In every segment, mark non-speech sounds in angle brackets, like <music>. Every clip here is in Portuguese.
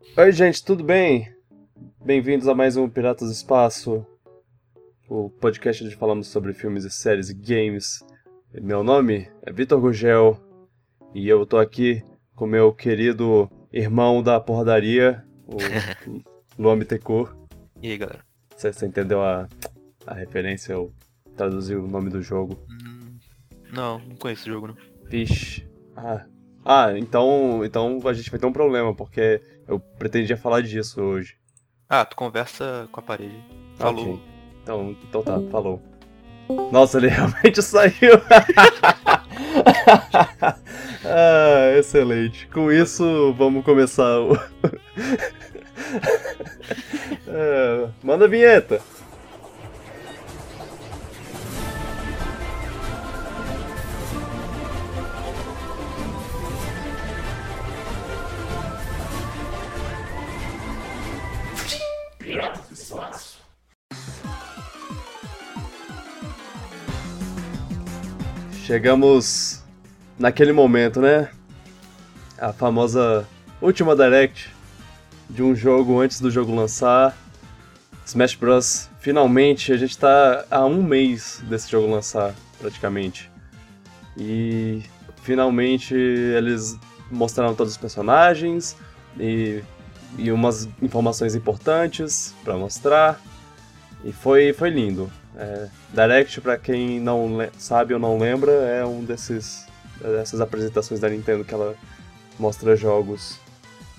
Oi, gente, tudo bem? Bem-vindos a mais um Piratas do Espaço, o podcast onde falamos sobre filmes e séries e games. Meu nome é Vitor Gugel e eu tô aqui com meu querido irmão da porradaria, o <laughs> Luan Bittencourt. E aí, galera? Você, você entendeu a, a referência? Eu traduzi o nome do jogo. Hum, não, não conheço o jogo, não. Vixe. Ah, ah então, então a gente vai ter um problema, porque eu pretendia falar disso hoje. Ah, tu conversa com a parede. Falou. Ok. Então, então tá, falou. Nossa, ele <laughs> realmente saiu. <laughs> ah, excelente. Com isso, vamos começar o. É, <laughs> manda a vinheta. Chegamos naquele momento, né? A famosa última direct de um jogo antes do jogo lançar. Smash Bros. Finalmente, a gente tá há um mês desse jogo lançar, praticamente. E finalmente eles mostraram todos os personagens e, e umas informações importantes para mostrar. E foi, foi lindo. É, Direct, para quem não sabe ou não lembra, é um desses dessas apresentações da Nintendo que ela mostra jogos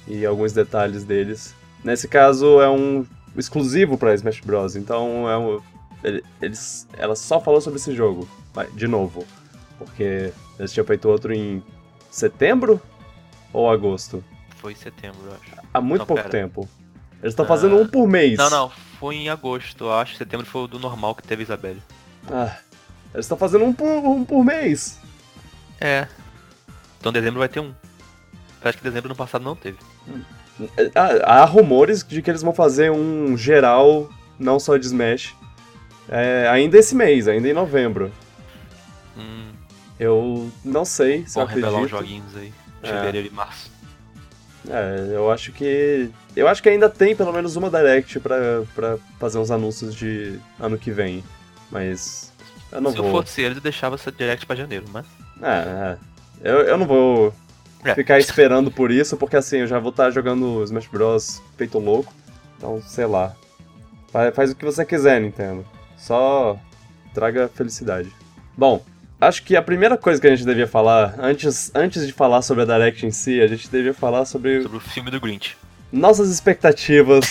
e alguns detalhes deles. Nesse caso é um exclusivo para Smash Bros. Então é um, eles, ela só falou sobre esse jogo, de novo, porque eles tinham feito outro em setembro ou agosto? Foi em setembro, eu acho. Há muito Não, pouco pera. tempo. Eles estão fazendo um por mês. Não, não, foi em agosto, eu acho. Setembro foi o do normal que teve Isabelle. Ah, eles estão fazendo um por, um por mês. É. Então dezembro vai ter um. Acho que dezembro no passado não teve. Há, há rumores de que eles vão fazer um geral, não só de Smash, é, ainda esse mês, ainda em novembro. Hum, Eu não sei se eu vão revelar acredito. joguinhos aí. É. Fevereiro e março. É, eu acho que. Eu acho que ainda tem pelo menos uma Direct pra, pra fazer uns anúncios de ano que vem. Mas. Eu não Se vou. eu fosse eles, eu deixava essa direct pra janeiro, mas. É, é. Eu, eu não vou É. ficar esperando por isso, porque assim, eu já vou estar jogando Smash Bros. feito louco. Então, sei lá. Faz, faz o que você quiser, Nintendo. Só traga felicidade. Bom, acho que a primeira coisa que a gente devia falar, antes, antes de falar sobre a Direct em si, a gente devia falar sobre Sobre o filme do Grinch. Nossas expectativas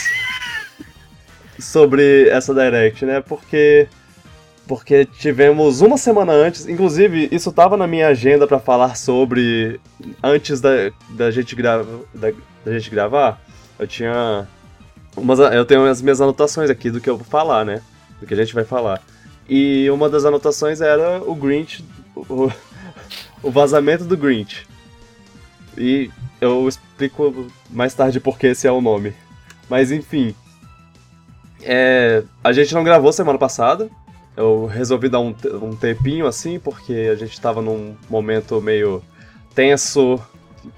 sobre essa Direct, né? Porque porque tivemos uma semana antes, inclusive isso tava na minha agenda pra falar sobre antes da, da gente grava, da, da gente gravar. Eu tinha umas eu tenho as minhas anotações aqui do que eu vou falar, né? Do que a gente vai falar. E uma das anotações era o Grinch, o, o vazamento do Grinch. E eu explico mais tarde porque esse é o nome. Mas enfim. É, a gente não gravou semana passada. Eu resolvi dar um, um tempinho assim, porque a gente tava num momento meio tenso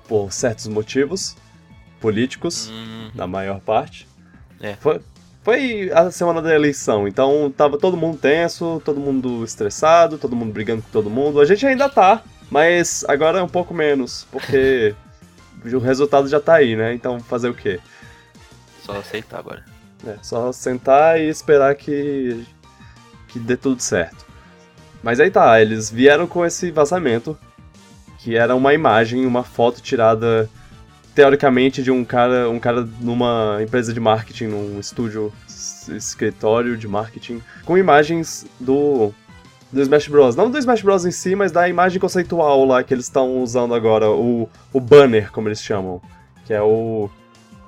por certos motivos políticos, Hum, na maior parte. É. Foi, foi a semana da eleição, então tava todo mundo tenso, todo mundo estressado, todo mundo brigando com todo mundo. A gente ainda tá, mas agora é um pouco menos, porque <laughs> o resultado já tá aí, né? Então fazer o quê? só aceitar agora. É, só sentar e esperar que, que dê tudo certo. Mas aí tá, eles vieram com esse vazamento, que era uma imagem, uma foto tirada teoricamente de um cara, um cara numa empresa de marketing, num estúdio, escritório de marketing, com imagens do do Smash Bros. Não do Smash Bros em si, mas da imagem conceitual lá que eles estão usando agora, o, o banner, como eles chamam, que é o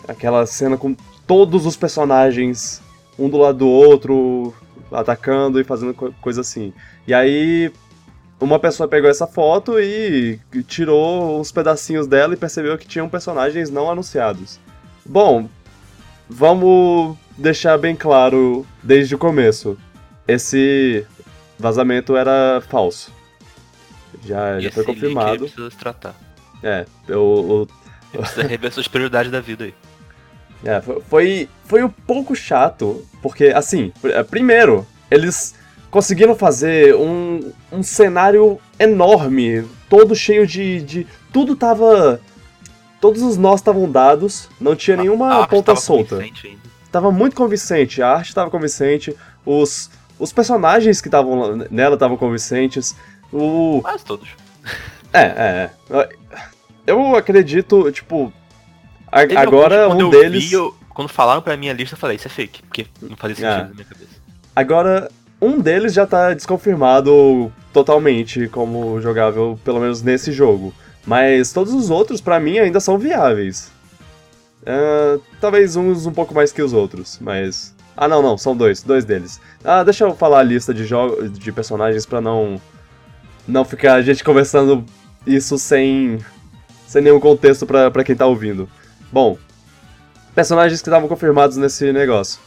aquela cena com todos os personagens um do lado do outro, atacando e fazendo co- coisa assim. E aí uma pessoa pegou essa foto e tirou uns pedacinhos dela e percebeu que tinham personagens não anunciados. Bom, vamos deixar bem claro desde o começo. Esse vazamento era falso. Já, já foi link confirmado. se tratar. É, o- Ele precisa rever suas prioridades da vida aí. <laughs> É, fo- foi, foi um pouco chato, porque, assim, eh, primeiro, eles conseguiram fazer um, um cenário enorme, todo cheio de, de. Tudo tava. Todos os nós estavam dados, não tinha nenhuma A ponta tava solta. convincente ainda. Tava muito convincente, a arte tava convincente, os, os personagens que estavam nela estavam convincentes, o. Quase todos. É, é, é. Eu acredito, tipo. a- agora alguns um deles. vi, eu- quando falaram pra minha lista, eu falei, isso é fake. Porque não fazia sentido É. na minha cabeça. Agora, um deles já tá desconfirmado totalmente como jogável, pelo menos nesse jogo. Mas todos os outros, pra mim, ainda são viáveis. É, talvez uns um pouco mais que os outros, mas. Ah, não, não, são dois, dois deles. Ah, deixa eu falar a lista de jogos de personagens pra não. Não ficar a gente conversando isso sem. sem nenhum contexto pra quem tá ouvindo. Bom, personagens que estavam confirmados nesse negócio.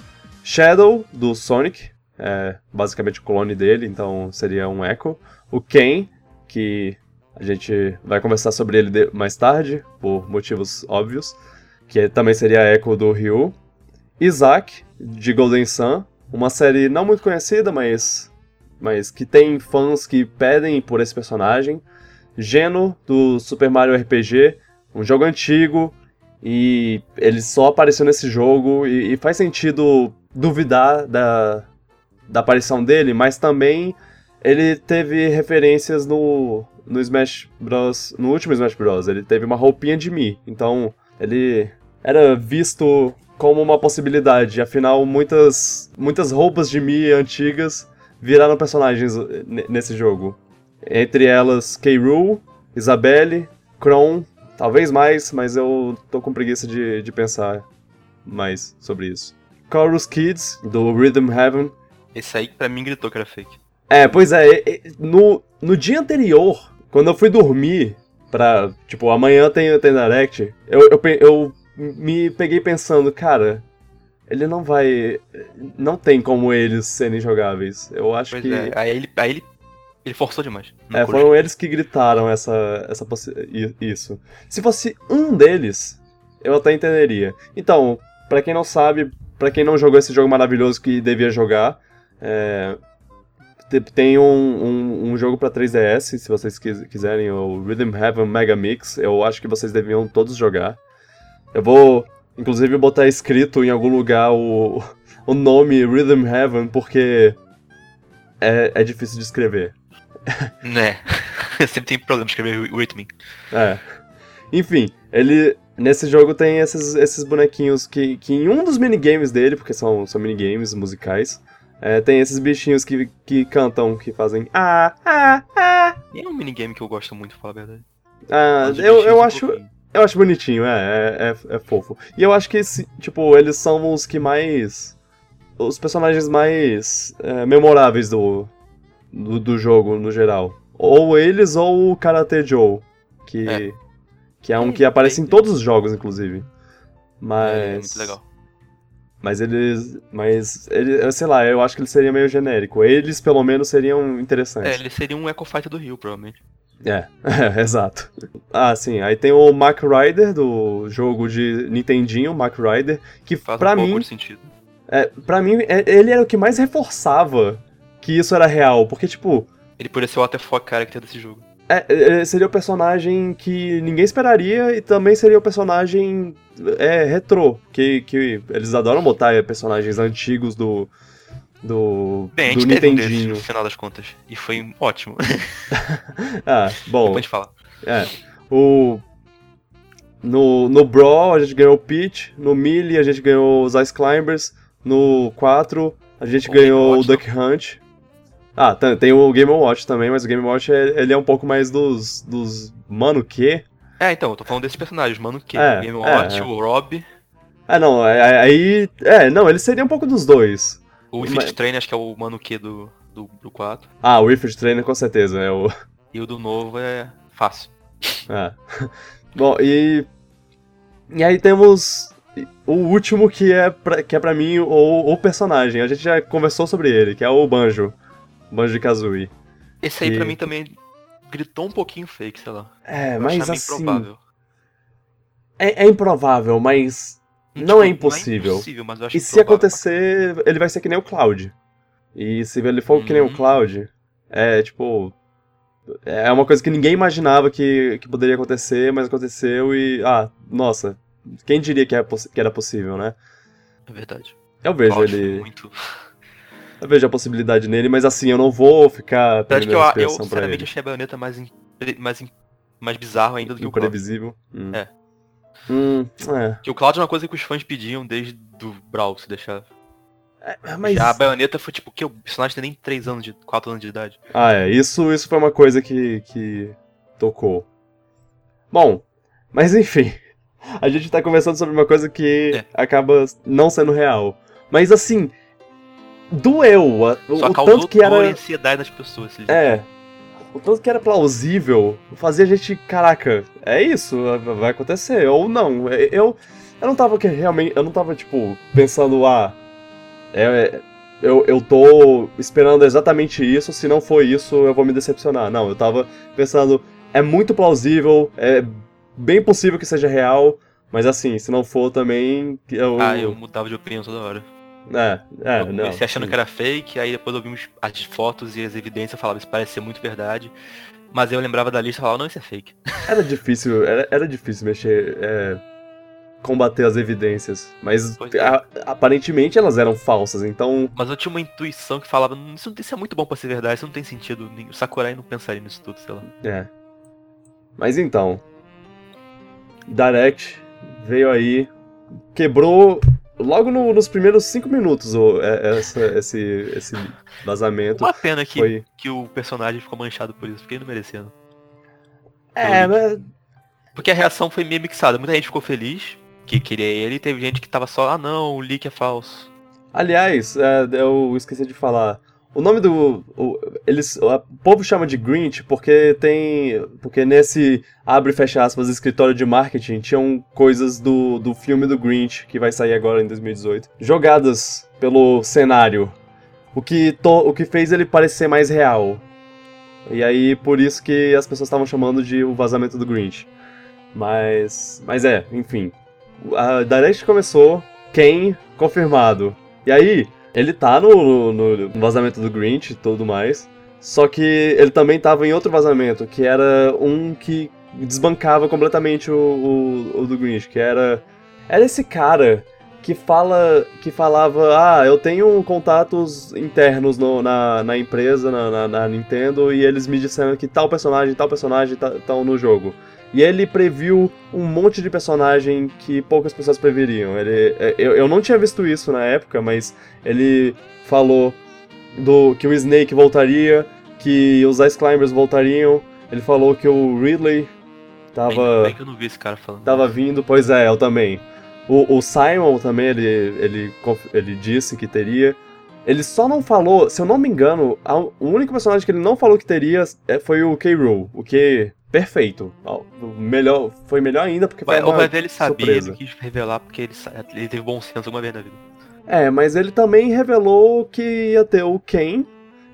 Shadow, do Sonic, é basicamente o clone dele, então seria um Echo. O Ken, que a gente vai conversar sobre ele mais tarde, por motivos óbvios, que também seria Echo do Ryu. Isaac, de Golden Sun, uma série não muito conhecida, mas, mas que tem fãs que pedem por esse personagem. Geno, do Super Mario RPG, um jogo antigo, e ele só apareceu nesse jogo, e, e faz sentido duvidar da, da aparição dele, mas também ele teve referências no, no Smash Bros. No último Smash Bros. Ele teve uma roupinha de Mi, então ele era visto como uma possibilidade. Afinal, muitas, muitas roupas de Mi antigas viraram personagens ne- nesse jogo. Entre elas, K. Rool, Isabelle, Kron, talvez mais, mas eu tô com preguiça de, de pensar mais sobre isso. Chorus Kids, do Rhythm Heaven. Esse aí pra mim gritou que era fake. É, pois é, no, no dia anterior, quando eu fui dormir, pra, tipo, amanhã tem, tem Direct, eu, eu, eu me peguei pensando, cara, ele não vai. Não tem como eles serem jogáveis. Eu acho Pois que. é, aí ele, aí ele, ele forçou demais. É, foram eles que gritaram essa, essa possi- isso. Se fosse um deles, eu até entenderia. Então, pra quem não sabe, pra quem não jogou esse jogo maravilhoso que devia jogar, é, te- tem um, um, um jogo pra 3DS, se vocês quis- quiserem, o Rhythm Heaven Mega Mix. Eu acho que vocês deviam todos jogar. Eu vou, inclusive, botar escrito em algum lugar o, o nome Rhythm Heaven, porque é, é difícil de escrever. Né. <laughs> Sempre tem problema de escrever Rhythm. É. Enfim, ele. Nesse jogo tem esses, esses bonequinhos que, que em um dos minigames dele, porque são, são minigames musicais, é, tem esses bichinhos que, que cantam, que fazem. Ah, ah, ah. E é um minigame que eu gosto muito, pra falar a verdade. ah eu, eu acho. Eu acho bonitinho, é, é, é, é fofo. E eu acho que, esse, tipo, eles são os que mais. Os personagens mais é, memoráveis do, do, do jogo, no geral. Ou eles ou o Karate Joe, que É. que é um que aparece em todos os jogos, inclusive. Mas. É muito legal. Mas eles. Mas. Ele, sei lá, eu acho que ele seria meio genérico. Eles, pelo menos, seriam É, interessantes. ele seria um Echo Fighter do Rio, provavelmente. É, é, <laughs> exato. Ah, sim. Aí tem o Mac Rider do jogo de Nintendinho, Mac Rider, que Faz pra um pouco mim, de sentido. é, para mim, é- ele era o que mais reforçava que isso era real, porque tipo, Ele poderia ser o waterfall character desse jogo. é, é, seria o personagem que ninguém esperaria e também seria o personagem é, retrô, que, que eles adoram botar é, personagens antigos do do, Bem, a do gente teve um desses Nintendinho. no final das contas. E foi ótimo. <laughs> Ah, bom, Depois a gente fala. É. O. No, no Brawl a gente ganhou o Peach, no Melee a gente ganhou os Ice Climbers, no 4 a gente O ganhou o Duck Hunt. Ah, tá- tem o Game Watch também, mas o Game Watch é- ele é um pouco mais dos. dos. Mano, que? É, então, eu tô falando desses personagens, mano, que É, o Game é, Watch, é. o Rob, Ah, não, é- é- aí. É, não, ele seria um pouco dos dois. O Mas- Fit Train, acho que é o mano que do, do, do 4. Ah, o Wifford Trainer com certeza, é o. E o do novo é fácil. É. <laughs> Bom, e. E aí temos o último que é pra, que é pra mim o, o personagem. A gente já conversou sobre ele, que é o Banjo. Banjo Kazooie. Esse aí E- pra mim também gritou um pouquinho fake, sei lá. É, Eu mas assim. improvável. É, é improvável, mas. Não é Tipo, impossível. Não é impossível, mas eu acho E se acontecer, ele vai ser que nem o Cloud. E se ele for que nem o Hum. Cloud, é tipo. É uma coisa que ninguém imaginava que, que poderia acontecer, mas aconteceu e. Ah, nossa. Quem diria que, é possi- que era possível, né? É verdade. Eu vejo ele. Muito... <laughs> Eu vejo a possibilidade nele, mas assim, eu não vou ficar Eu acho que eu, eu pra sinceramente, ele. achei a baioneta mais, mais, mais bizarro ainda do que o Cláudio. Imprevisível. Hum. É. Hum, é. Que o Cláudio é uma coisa que os fãs pediam desde do Brawl, se deixar. É, Mas... Já a baioneta foi tipo, que o personagem tem nem 3 anos de. 4 anos de idade. Ah, é. Isso, isso foi uma coisa que, que tocou. Bom, mas enfim. <laughs> A gente tá conversando sobre uma coisa que É. acaba não sendo real. Mas assim, doeu. a- O, Só o causou tanto que era. ansiedade nas pessoas. se liga. É. O tanto que era plausível fazia a gente, caraca, é isso, vai acontecer. Ou não. Eu, eu não tava que- realmente. Eu não tava, tipo, pensando, ah. É, eu, eu tô esperando exatamente isso, se não for isso, eu vou me decepcionar. Não, eu tava pensando, é muito plausível, é bem possível que seja real, mas assim, se não for também. Eu, Ah, eu mudava de opinião toda hora. É, é, eu não. comecei achando sim. que era fake, aí depois eu vi uns- as fotos e as evidências, eu falava, isso parece ser muito verdade. Mas eu lembrava da lista e falava, não, isso é fake. <laughs> Era difícil, era, era difícil mexer, é, combater as evidências, mas é. a- aparentemente elas eram falsas, então, Mas eu tinha uma intuição que falava, "Hum, isso, isso é muito bom pra ser verdade, isso não tem sentido. O Sakurai não pensaria nisso tudo, sei lá. é. Mas então, Direct veio aí, quebrou logo no- nos primeiros cinco minutos o, é- essa- esse, esse vazamento. Uma pena que, Foi. que o personagem ficou manchado por isso, ele não merecia. não. É, mas Porque a reação foi meio mixada. Muita gente ficou feliz que queria ele, e teve gente que tava só, ah não, o leak é falso. Aliás, é, eu esqueci de falar. O nome do. o- eles, o povo chama de Grinch porque tem. Porque nesse abre e fecha aspas escritório de marketing tinham coisas do, do filme do Grinch, que vai sair agora em 2018, jogadas pelo cenário. O que, to, o que fez ele parecer mais real. E aí, por isso que as pessoas estavam chamando de o vazamento do Grinch. Mas. Mas é, enfim. A Direct começou, Ken confirmado. E aí, ele tá no, no- no vazamento do Grinch e tudo mais. Só que ele também tava em outro vazamento, que era um que desbancava completamente o, o, o do Grinch, que era. Era esse cara que fala. que falava, ah, eu tenho contatos internos no- na, na empresa, na, na- na Nintendo, e eles me disseram que tal personagem, tal personagem estão no jogo. E ele previu um monte de personagem que poucas pessoas previriam. Ele, é, eu, eu não tinha visto isso na época, mas ele falou do que o Snake voltaria, que os Ice Climbers voltariam. Ele falou que o Ridley tava, bem que eu não vi esse cara falando. tava vindo. Pois é, eu também. O, o Simon também, ele, ele, ele disse que teria. Ele só não falou, se eu não me engano, a- o único personagem que ele não falou que teria é- foi o K-Rool, o que perfeito. O Melhor, foi melhor ainda porque foi Vai, uma ele sabia, surpresa. ele quis revelar porque ele, ele teve bom senso alguma vez na vida. É, mas ele também revelou que ia ter o Ken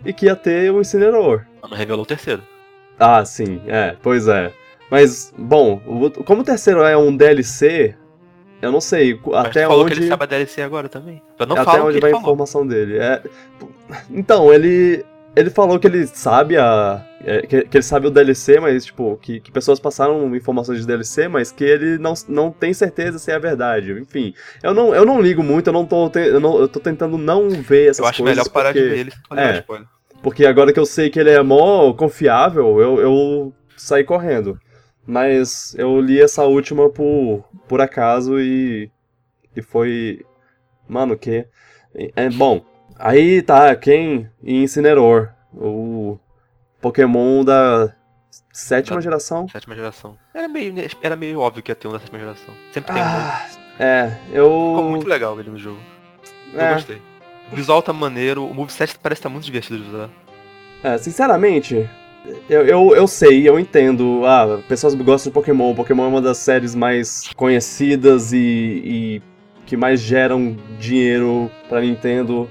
e que ia ter o Incinerador. Mas Não revelou o terceiro. Ah, sim, é, pois é. Mas, bom, o- como o terceiro é um DLC, eu não sei Mas até falou onde. que ele sabe a DLC agora também. Eu não até falo o onde vai a informação dele. É... Então, ele. Ele falou que ele sabe a. é, que, que ele sabe o DLC, mas, tipo, que, que pessoas passaram informações de DLC, mas que ele não, não tem certeza se é verdade. Enfim, eu não, eu não ligo muito, eu não tô, te- eu não, eu tô tentando não ver essas Eu acho coisas. melhor parar porque, de ver ele é. spoiler. Porque agora que eu sei que ele é mó confiável, eu, eu saí correndo. Mas eu li essa última por, por acaso e. E foi. Mano, que. É bom. Aí tá, quem? Incineroar. O Pokémon da sétima Da- geração. Sétima geração. Era meio, era meio óbvio que ia ter um da sétima geração. Sempre tem um. Ah, é, eu. Ficou muito legal ele no jogo. Eu é, gostei. O visual tá maneiro, o moveset parece estar muito divertido de usar. É, sinceramente, eu, eu, eu sei, eu entendo. Ah, pessoas gostam de Pokémon. Pokémon é uma das séries mais conhecidas e, e que mais geram dinheiro pra Nintendo.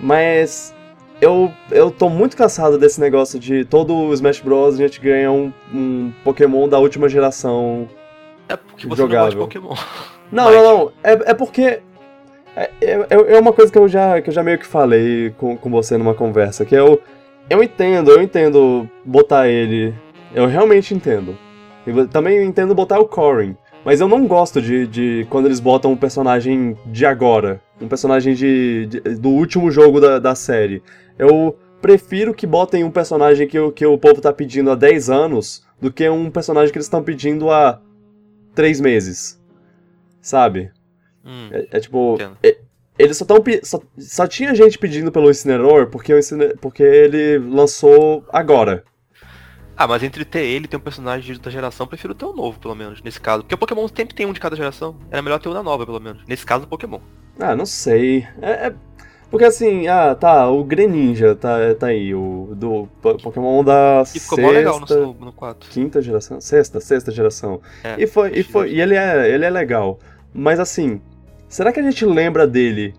Mas eu, eu tô muito cansado desse negócio de todo Smash Bros. a gente ganha um, um Pokémon da última geração. É porque você não gosta de Jogável. Pokémon. <laughs> Não, Mas- não, não. É, é porque. É, é, é uma coisa que eu já, que eu já meio que falei com, com você numa conversa, que eu. Eu entendo, eu entendo botar ele. Eu realmente entendo. E também entendo botar o Corin. Mas eu não gosto de, de quando eles botam um personagem de agora. Um personagem de, de- do último jogo da, da série. Eu prefiro que botem um personagem que, o- que o povo tá pedindo há 10 anos do que um personagem que eles estão pedindo há 3 meses. Sabe? Hum, É, é tipo. é- eles só, tão, só só tinha gente pedindo pelo Incineroar porque, o porque ele lançou agora. Ah, mas entre ter ele e ter um personagem de outra geração, eu prefiro ter o novo, pelo menos, nesse caso. Porque o Pokémon sempre tem um de cada geração. Era melhor ter um da nova, pelo menos. Nesse caso, o Pokémon. Ah, não sei. É, é- porque assim, ah, tá, o Greninja tá, tá aí, o do Po- Pokémon da E ficou mó legal sexta, no, no 4. quinta geração, sexta, sexta geração. É, e foi, e foi, e ele é, ele é legal. Mas assim, será que a gente lembra dele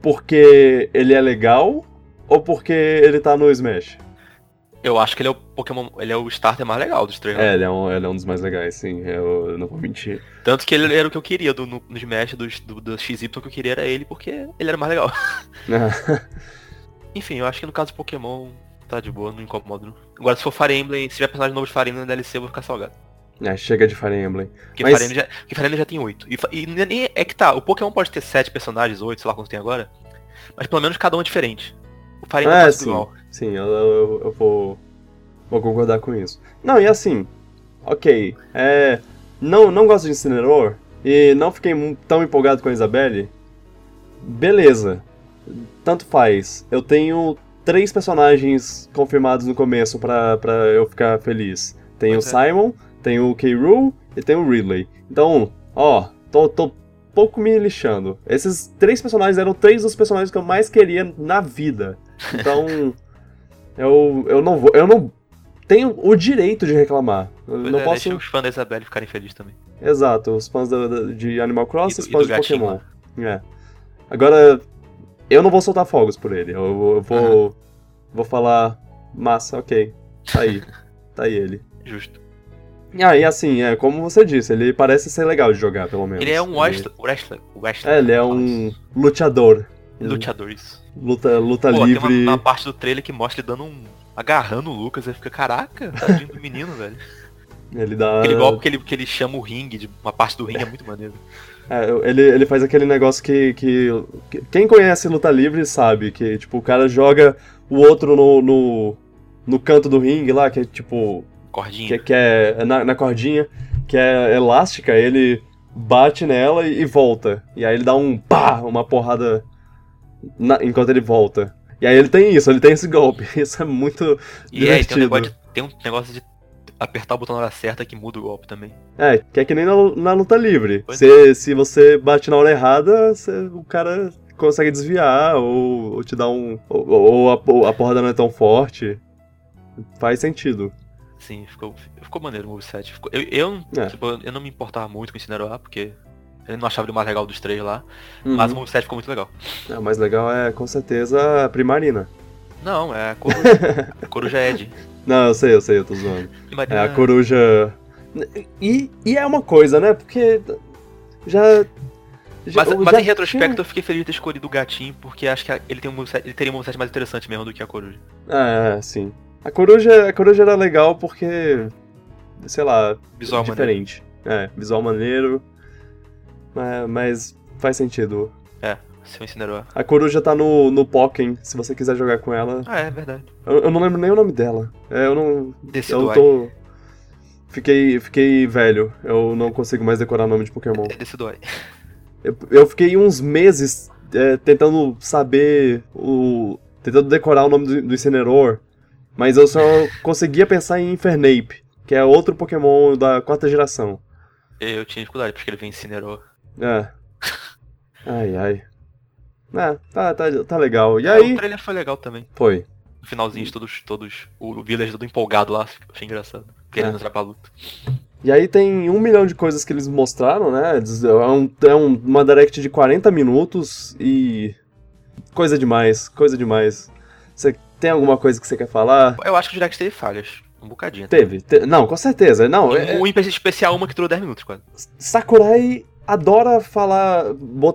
porque ele é legal ou porque ele tá no Smash? Eu acho que ele é o Pokémon. Ele é o starter mais legal dos três. né? É, ele é um, ele é um dos mais legais, sim, eu, eu não vou mentir. Tanto que ele era o que eu queria do, no, no Smash do, do, do XY, que eu queria era ele, porque ele era mais legal. <laughs> <laughs> Enfim, eu acho que no caso do Pokémon tá de boa, não incomoda. não. Agora se for Fire Emblem, se tiver personagem novo de Fire Emblem na DLC, eu vou ficar salgado. É, chega de Fire Emblem. Porque, Mas- Fire, Emblem já, porque Fire Emblem já tem 8. E, e nem é que tá, o Pokémon pode ter 7 personagens, 8, sei lá quantos tem agora. Mas pelo menos cada um é diferente. O Fire Emblem É, sim. Sim, eu, eu, eu vou, vou concordar com isso. Não, e assim, ok, é, não, não gosto de Incineroar e não fiquei tão empolgado com a Isabelle, beleza, tanto faz. Eu tenho três personagens confirmados no começo pra, pra eu ficar feliz. Tem o Pois é. Simon, tem o K. Rool e tem o Ridley. Então, ó, tô, tô pouco me lixando. Esses três personagens eram três dos personagens que eu mais queria na vida. Então, eu, eu não vou. Eu não tenho o direito de reclamar. Eu Pois não é, posso. os fãs da Isabelle ficarem felizes também. Exato, os fãs da- da- de Animal Crossing E os fãs de gatinho Pokémon. É. Agora, eu não vou soltar fogos por ele. Eu, eu vou. Vou falar. Massa, ok. Tá aí. <laughs> tá aí ele. Justo. Ah, e assim, é, como você disse, ele parece ser legal de jogar, pelo menos. Ele é um wrestler. wrestler, wrestler É, ele é um luteador. Luteador, isso. Luta, luta Pô, tem livre. uma, uma parte do trailer que mostra ele dando um. agarrando o Lucas, aí fica, caraca, tadinho do menino, velho. Ele dá. Aquele golpe que ele, que ele chama o ringue, de uma parte do ringue é muito maneiro. É, ele, ele faz aquele negócio que, que, que- Quem conhece luta livre sabe que, tipo, o cara joga o outro no, no, no canto do ringue lá, que é tipo. Cordinha. Que, que é na, na cordinha, que é elástica, ele bate nela e, e volta. E aí ele dá um pá, uma porrada na- enquanto ele volta. E aí ele tem isso, ele tem esse golpe. <laughs> Isso é muito. E aí tem um, divertido. negócio de, tem um negócio de apertar o botão na hora certa que muda o golpe também. É, que é que nem na, na luta livre. Se, se você bate na hora errada, você- o cara consegue desviar, ou, ou te dá um. Ou, ou a, ou a porrada não é tão forte. Faz sentido. Sim, ficou, ficou maneiro o moveset. Ficou, eu, eu, É. tipo, eu não me importava muito com o Incineroar, porque eu não achava ele o mais legal dos três lá. Uhum. Mas o moveset ficou muito legal. É, o mais legal é, com certeza, a Primarina. Não, é a coruja. <laughs> a coruja Ed. Não, eu sei, eu sei, eu tô zoando. É Imagina, a coruja. E, e é uma coisa, né? Porque. Já. já- Mas, já mas em retrospecto eu fiquei feliz de ter escolhido o gatinho, porque acho que ele, tem um moveset, ele teria um moveset mais interessante mesmo do que a coruja. É, é, sim. A coruja, a coruja era legal porque. Sei lá, Visual maneiro. diferente. É, visual maneiro. Mas, mas faz sentido. Seu Incineroar. A coruja tá no, no Pokken, se você quiser jogar com ela. Ah, é verdade. Eu, eu não lembro nem o nome dela. É, eu não. Desse Eu tô. Fiquei, fiquei velho. Eu não consigo mais decorar nome de Pokémon. É desse Duai. Eu, eu fiquei uns meses é, tentando saber o. tentando decorar o nome do, do Incineroar, mas eu só conseguia pensar em Infernape, que é outro Pokémon da quarta geração. Eu tinha dificuldade pra escrever Incineroar. É. Ai, ai. É, tá, tá, tá legal. E Ah, aí. O trailer foi legal também. Foi. No finalzinho, de todos, todos. O Village todo empolgado lá, achei engraçado. Querendo É. entrar pra luta. E aí tem um milhão de coisas que eles mostraram, né? É, um- é um- uma direct de 40 minutos e. Coisa demais, coisa demais. Você tem alguma coisa que você quer falar? Eu acho que o Direct teve falhas. Um bocadinho. Teve. te- não, com certeza. Não, é- Um, um especial uma que durou 10 minutos quase. Sakurai adora falar,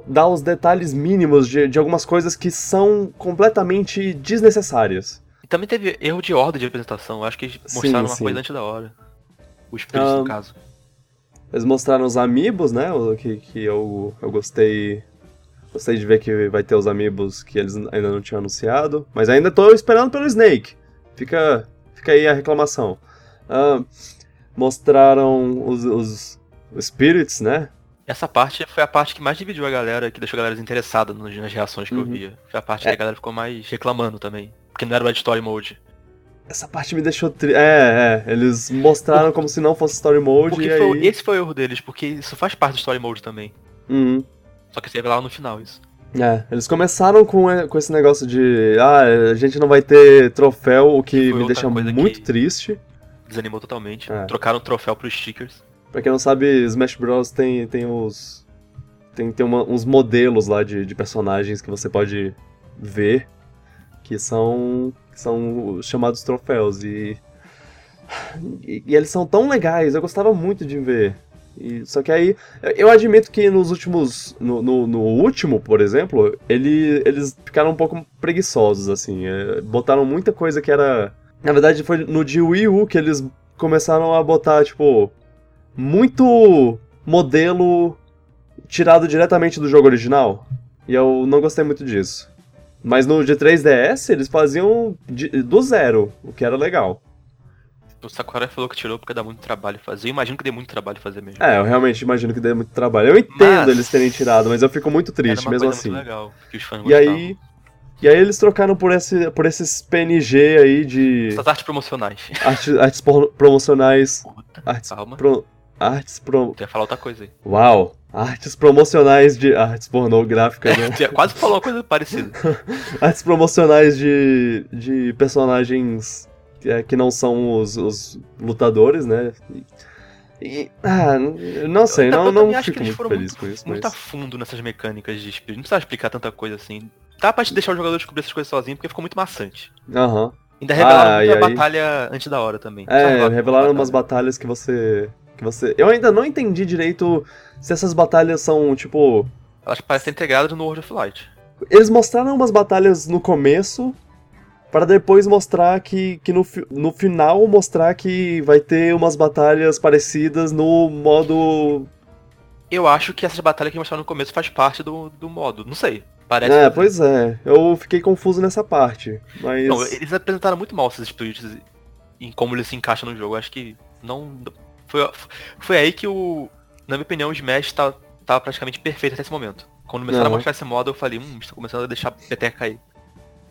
dar os detalhes mínimos de, de algumas coisas que são completamente desnecessárias. E também teve erro de ordem de apresentação. Eu acho que eles Sim, mostraram uma sim. coisa antes da hora. Os espíritos, Ah, no caso. Eles mostraram os amigos, né? o Que, que eu, eu gostei. Gostei de ver que vai ter os amigos que eles ainda não tinham anunciado. Mas ainda tô esperando pelo Snake. Fica, fica aí a reclamação. Ah, mostraram os, os, os Spirits, né? Essa parte foi a parte que mais dividiu a galera, que deixou a galera desinteressada nos- nas reações que eu Uhum. via. Foi a parte É. que a galera ficou mais reclamando também. Porque não era o Story Mode. Essa parte me deixou tri... É, é. Eles mostraram como se não fosse Story Mode Porque e foi- esse foi o erro deles, porque isso faz parte do Story Mode também. Uhum. Só que você revelava no final isso. É, eles começaram com, é, com esse negócio de... Ah, a gente não vai ter troféu, o que Foi me deixa muito que- triste. Desanimou totalmente. É. Trocaram o troféu pros stickers. Pra quem não sabe, Smash Bros. tem, tem os. Tem, tem uma- uns modelos lá de, de personagens que você pode ver que são. que são os chamados troféus. E, e. e eles são tão legais, eu gostava muito de ver. E- só que aí. eu- Eu admito que nos últimos. No, no, no último, por exemplo, ele, eles ficaram um pouco preguiçosos, assim. é, botaram muita coisa que era. Na verdade, foi no de Wii U que eles começaram a botar, tipo muito modelo tirado diretamente do jogo original. E eu não gostei muito disso. Mas no de 3DS eles faziam de- do zero, o que era legal. O Sakurai falou que tirou porque dá muito trabalho fazer. Eu imagino que dê muito trabalho fazer mesmo. É, eu realmente imagino que dê muito trabalho. Eu entendo Mas- eles terem tirado, mas eu fico muito triste mesmo assim. legal, que os fãs E aí. E aí eles trocaram por, esse, por esses PNG aí de Essas artes promocionais. arte- artes promocionais. Puta, Artes, calma. pro, artes pro, ia falar outra coisa aí. Uau! Artes promocionais de. Artes pornográficas, né? Tu ia quase falou uma coisa parecida. <laughs> artes promocionais de, de personagens é, que não são os, os lutadores, né? E, ah, não sei, Eu- não, eu não também acho que fico eles muito foram feliz com isso, Muito a mas. fundo nessas mecânicas de espírito. Não precisava explicar tanta coisa assim. Dá pra te deixar o jogador descobrir essas coisas sozinho, porque ficou muito maçante. Aham. Ainda revelaram Ah, muita e aí? batalha antes da hora também. É, revelaram umas batalha. batalhas que você. Que você. Eu ainda não entendi direito se essas batalhas são, tipo. Elas parecem integradas no World of Light. Eles mostraram umas batalhas no começo. Para depois mostrar que, que no, no final mostrar que vai ter umas batalhas parecidas no modo Eu acho que essas batalhas que mostraram no começo faz parte do, do modo. Não sei. Parece. É, fazer. pois é. Eu fiquei confuso nessa parte. Mas. Não, eles apresentaram muito mal esses espíritos em como eles se encaixam no jogo. Eu acho que não. Foi, foi aí que o. Na minha opinião, o Smash tá, tava praticamente perfeito até esse momento. Quando começaram a mostrar esse modo, eu falei, hum, está começando a deixar a peteca cair.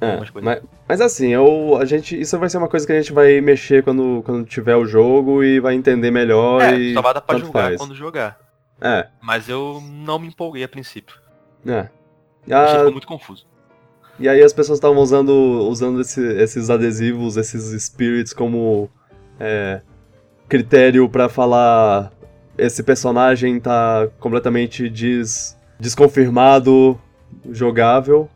É, mas, mas assim, eu, a gente, isso vai ser uma coisa que a gente vai mexer quando, quando tiver o jogo e vai entender melhor É, e só vai dar pra jogar faz. quando jogar. É, Mas eu não me empolguei a princípio. é. E, Achei a- ficou muito confuso. e aí as pessoas estavam usando, usando esse- esses adesivos, esses spirits como é, critério pra falar esse personagem tá completamente des, desconfirmado, jogável.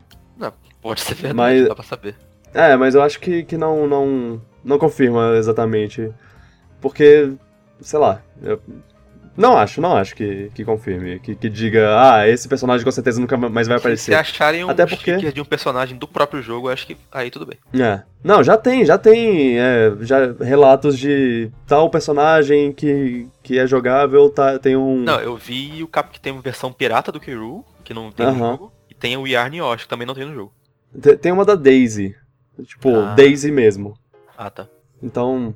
Pode ser verdade, Mas- dá pra saber. É, mas eu acho que, que não, não, não confirma exatamente. Porque, sei lá. eu não acho, não acho que, que confirme. Que, que diga, ah, esse personagem com certeza nunca mais vai Se aparecer. acharem um Até porque- de um personagem do próprio jogo, acho que aí tudo bem. É. Não, já tem, já tem é, já relatos de tal personagem que, que é jogável, tá, tem um. Não, eu vi o cap que tem uma versão pirata do Kiryu, que não tem no jogo, e tem o Yarn Yoshi, que também não tem no jogo. Te- Tem uma da Daisy. Tipo, Ah. Daisy mesmo. Ah, tá. Então.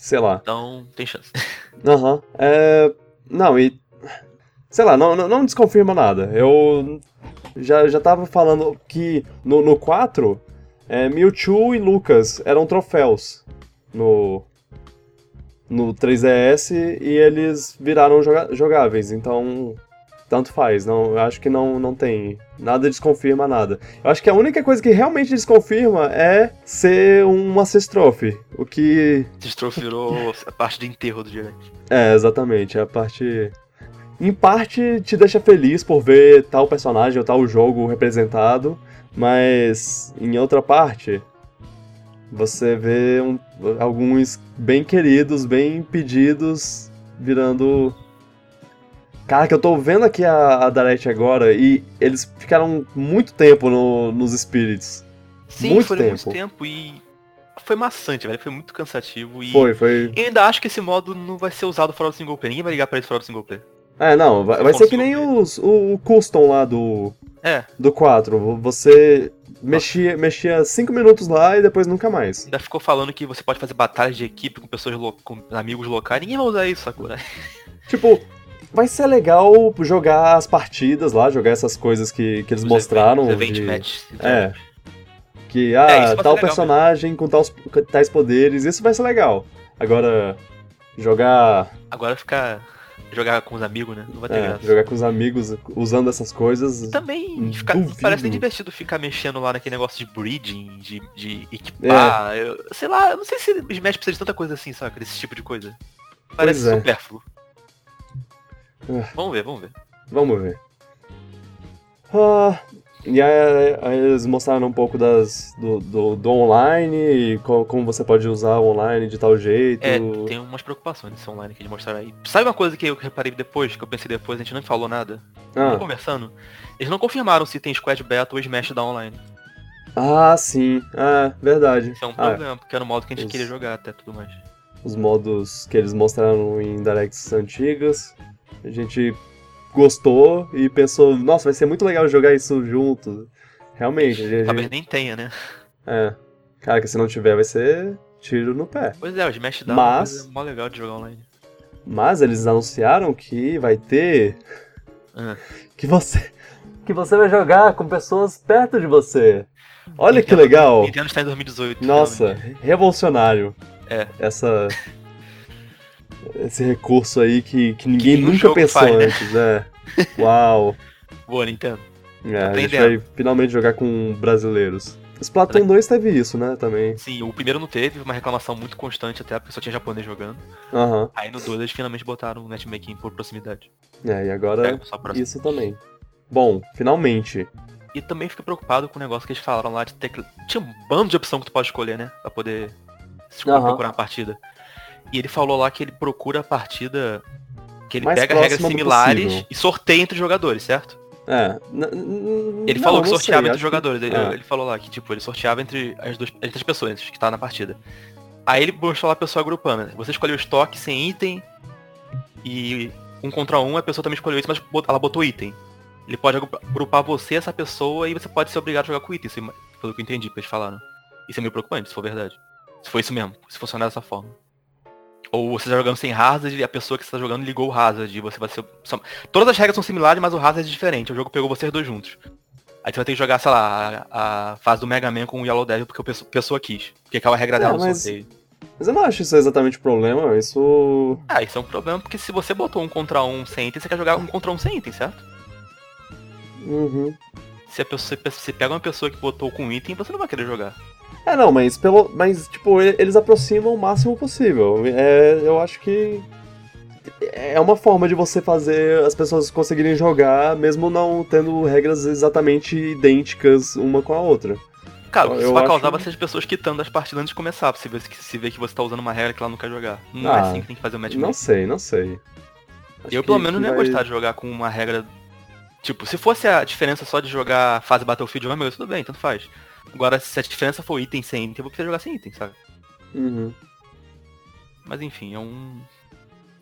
Sei lá. Então, tem chance. <laughs> Aham. É. Não, e. Sei lá, não, não, não desconfirma nada. Eu já, já tava falando que no, no 4, é, Mewtwo e Lucas eram troféus no. No 3DS e eles viraram joga- jogáveis, então. Tanto faz, não, eu acho que não, não tem. Nada desconfirma nada. Eu acho que a única coisa que realmente desconfirma é ser um Ancestrofe. O que Destro virou a parte de enterro do gigante. é, exatamente. A parte. Em parte te deixa feliz por ver tal personagem ou tal jogo representado, mas em outra parte você vê um- alguns bem queridos, bem pedidos virando Cara, que eu tô vendo aqui a, a Direct agora e eles ficaram muito tempo no, nos Spirits. Sim, muito foi tempo. muito tempo e foi maçante, velho. Foi muito cansativo e. Foi, foi. Eu ainda acho que esse modo não vai ser usado fora do single player. Ninguém vai ligar pra ele fora do single player. É, não, vai, vai ser que nem os, o, o custom lá do, É, do 4. Você mexia, mexia 5 minutos lá e depois nunca mais. ainda ficou falando que você pode fazer batalhas de equipe com pessoas com amigos locais. Ninguém vai usar isso, Sakura. <laughs> Tipo, vai ser legal jogar as partidas lá, jogar essas coisas que, que eles Os mostraram. event- Event de- match. É. Que, É, ah, ser tal personagem com tais, tais poderes, isso vai ser legal. Agora, jogar, Agora ficar. Jogar com os amigos, né? Não vai ter é, graça. jogar com os amigos usando essas coisas. Também fica- Duvido. parece nem divertido ficar mexendo lá naquele negócio de breeding, de, de equipar. Eu- sei lá, eu não sei se Smash precisa de tanta coisa assim, sabe? Esse tipo de coisa. Parece é. supérfluo. Ah. Vamos ver, vamos ver. Vamos ver. Ah, e aí, aí eles mostraram um pouco das, do, do, do online e co- como você pode usar o online de tal jeito. É, tem umas preocupações nesse online que eles mostraram aí. Sabe uma coisa que eu reparei depois, que eu pensei depois, a gente não falou nada? Ah, Conversando. Eles não confirmaram se tem Squad Battle ou Smash da online. ah, sim. É, verdade. Isso é um Ah, problema, porque era o modo que a gente Os- queria jogar até tudo mais. os modos que eles mostraram em directs antigas. A gente gostou e pensou, nossa, vai ser muito legal jogar isso junto. Realmente, a gente, Talvez nem tenha, né? é. Cara, que se não tiver vai ser tiro no pé. Pois é, o Smash dá Mas- uma coisa mó legal de jogar online. Mas eles anunciaram que vai ter Ah. que você que você vai jogar com pessoas perto de você. Olha que Nintendo- legal. Nintendo está em 2018. Nossa, finalmente. revolucionário. É. Essa esse recurso aí que, que ninguém nenhum nunca pensou faz, né? antes, né? <laughs> Uau. Boa, Nintendo. É, a gente vai finalmente jogar com brasileiros. Splatoon Será 2 teve isso, né, também. Sim, o primeiro não teve, uma reclamação muito constante até, porque só tinha japonês jogando. Aham. Aí no 2 eles finalmente botaram o netmaking por proximidade. É, e agora É, isso também. Bom, finalmente. E também fiquei preocupado com o negócio que eles falaram lá de tecla. Tinha um bando de opção que tu pode escolher, né? Pra poder se Aham. procurar uma partida. E ele falou lá que ele procura a partida. Que ele Mais pega regras similares e sorteia entre os jogadores, certo? É. Ele não, falou que sorteava sei, entre os jogadores. Ele, Ah. ele falou lá que, tipo, ele sorteava entre as duas entre as pessoas que tá na partida. Aí ele mostrou lá a pessoa agrupando. Você escolheu o estoque sem item. E um contra um, a pessoa também escolheu isso, mas ela botou item. Ele pode agru- agrupar você, essa pessoa, e você pode ser obrigado a jogar com item, isso, pelo que eu entendi, que eles falaram. Isso é meio preocupante, se for verdade. Se for isso mesmo, se funcionar dessa forma. Ou você tá jogando sem hazard e a pessoa que você tá jogando ligou o hazard e você vai ser. Todas as regras são similares, mas o hazard é diferente. O jogo pegou vocês dois juntos. Aí você vai ter que jogar, sei lá, a, a fase do Mega Man com o Yellow Devil porque a pessoa, quis. Porque aquela regra É, dela mas- sorteio. Mas eu não acho isso exatamente problema, isso. Ah, isso é um problema porque se você botou um contra um sem item, você quer jogar um contra um sem item, certo? Uhum. Se a pessoa, se pega uma pessoa que botou com item, você não vai querer jogar. É, não, mas pelo. Mas, tipo, eles aproximam o máximo possível. É, eu acho que. É uma forma de você fazer as pessoas conseguirem jogar, mesmo não tendo regras exatamente idênticas uma com a outra. Cara, Eu isso vai acho- causar vai ser as pessoas quitando as partidas antes de começar, pra você ver, se ver que você tá usando uma regra que ela não quer jogar. Não é Ah, assim que tem que fazer o match Não sei, não sei. Acho Eu que- pelo menos não ia vai- gostar de jogar com uma regra. Tipo, se fosse a diferença só de jogar fase Battlefield 1, meu, tudo bem, tanto faz. Agora, se a diferença for item sem item, eu vou preferir jogar sem item, sabe? Uhum. Mas enfim, é um.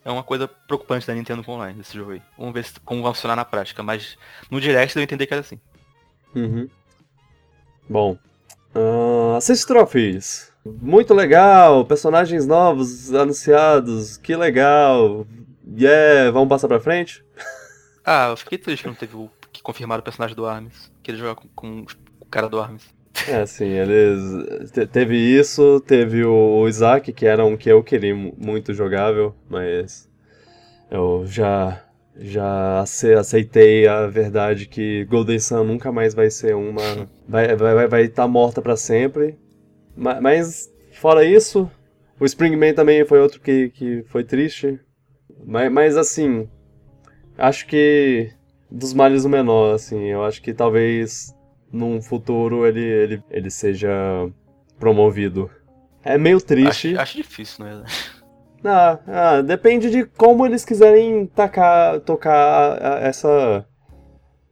É uma coisa preocupante da Nintendo com online, esse jogo aí. Vamos ver como vai funcionar na prática. Mas no direct eu entender que era assim. Uhum. Bom. Uh, Assist Trophies. Muito legal. Personagens novos anunciados. Que legal. Yeah, vamos passar pra frente? Ah, eu fiquei triste que não teve o. que confirmaram o personagem do Arms. Queria jogar com, com o cara do Arms. É, sim, eles. te- Teve isso, teve o Isaac, que era um que eu queria mu- muito jogável, mas. Eu já. Já ace- aceitei a verdade que Golden Sun nunca mais vai ser uma. Vai vai vai, vai estar morta pra sempre. Ma- Mas, fora isso, o Springman também foi outro que, que foi triste. Mas, mas assim. Acho que. Dos males o menor, assim. Eu acho que talvez num futuro ele, ele, ele seja promovido. É meio triste. Acho, acho difícil, né? <laughs> Ah, ah, depende de como eles quiserem tacar, tocar a- a- essa.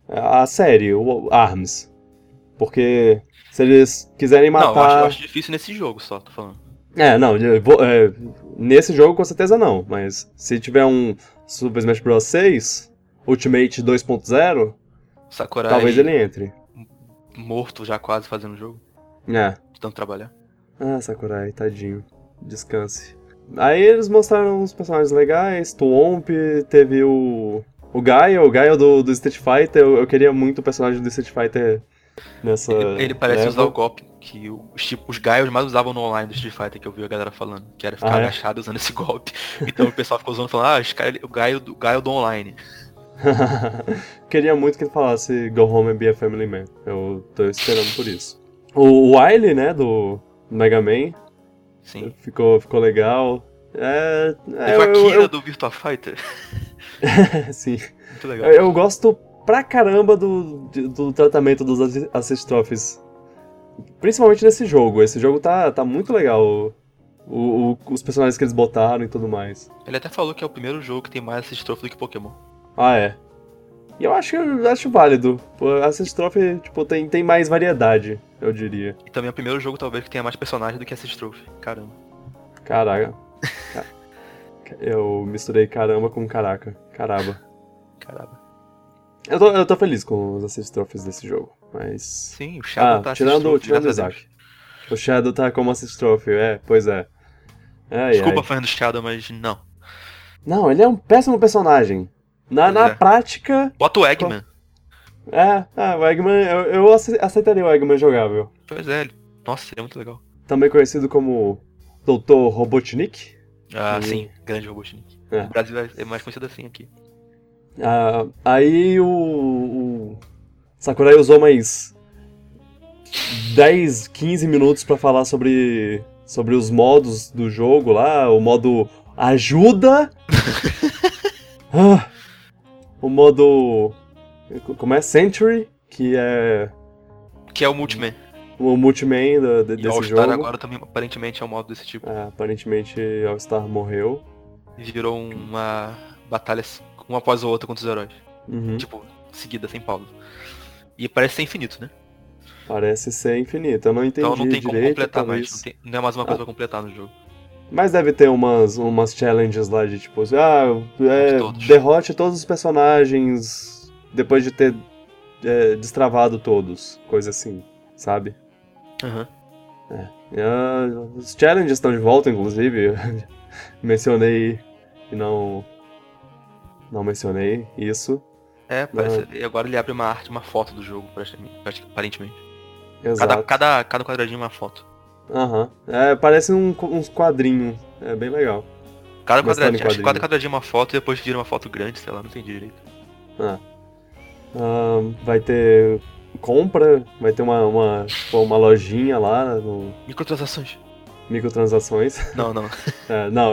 a série, o ARMS. Porque se eles quiserem Não, eu acho, matar. eu acho difícil nesse jogo só, tô falando. É, não, eu vou- é, nesse jogo com certeza não, mas se tiver um Super Smash Bros 6, Ultimate 2.0, Sakurai talvez ele entre. Morto já quase fazendo o jogo, É. de tanto trabalhar. Ah, Sakurai, tadinho. Descanse. Aí eles mostraram uns personagens legais, Tuomp, teve o. O Gaio, o Gaio do, do Street Fighter, eu, eu queria muito o personagem do Street Fighter nessa. Ele, ele parece usar o golpe que o- os, tipo, os Gaios mais usavam no online do Street Fighter, que eu vi a galera falando, que era ficar Ah, é? agachado usando esse <laughs> golpe. Então o pessoal ficou usando falando, ah, esse cara, o Gaio do, Gaio do online. <laughs> Queria muito que ele falasse Go Home and Be a Family Man. Eu tô esperando por isso. O Wily, né, do Mega Man, Sim. ficou, ficou legal. É. é Teve a Kira eu- do Virtua Fighter. <laughs> sim. Muito legal. Eu, eu gosto pra caramba do, do tratamento dos assi- assist trophies. Principalmente nesse jogo. Esse jogo tá, tá muito legal. O, o- os personagens que eles botaram e tudo mais. Ele até falou que é o primeiro jogo que tem mais assist trophy do que Pokémon. Ah, é. E eu acho, eu acho válido. Assist Trophy, tipo, tem, tem mais variedade, eu diria. E também é o primeiro jogo, talvez, que tenha mais personagens do que assist trophy. Caramba. Caraca. Ca- <laughs> Eu misturei caramba com caraca. Caramba. Caramba. Eu tô, eu tô feliz com os Assist Trophies desse jogo, mas... Sim, o Shadow Ah, tá tirando, tirando o Isaac. O Shadow tá como Assist Trophy, é, pois é. Ai, Desculpa, ai. fã do Shadow, mas não. Não, ele é um péssimo personagem. Na, na é. prática, Bota o Eggman. é, ah, o Eggman, eu, eu ace- aceitaria o Eggman jogável. Pois é, ele... nossa, seria muito legal. Também conhecido como Dr. Robotnik. Ah, Sim. sim, grande Robotnik. É. O Brasil é- é mais conhecido assim aqui. Ah, aí o, o Sakurai usou mais 10, 15 minutos pra falar sobre, sobre os modos do jogo lá, o modo ajuda, <laughs> Ah, o modo como é Century, que é Que é o Multiman. o multiman da- de- E desse All Star jogo. agora também aparentemente é um modo desse tipo. Ah, aparentemente All Star morreu. E virou uma batalha uma após a outra contra os heróis. Uhum. Tipo, seguida, sem pausa. E parece ser infinito, né? Parece ser infinito. Eu não entendi então não tem como direito, completar talvez. mais. Não, tem- não é mais uma coisa Ah. pra completar no jogo. Mas deve ter umas, umas challenges lá de tipo, assim, ah, é, todos. derrote todos os personagens depois de ter é, destravado todos, coisa assim, sabe? Aham. E, ah, os challenges estão de volta, inclusive. <laughs> mencionei e não. Não mencionei isso. É, parece. E agora ele abre uma arte, uma foto do jogo, aparentemente. Cada, Exato. cada, cada quadradinho é uma foto. Aham. É, parece um, uns quadrinhos. É bem legal. Cada quadradinho, acho que cada quadradinho é uma foto e depois vira uma foto grande, sei lá, não entendi direito. Ah, vai ter compra, vai ter uma, uma, uma lojinha lá no Microtransações. microtransações. Não, não. <laughs> É, não,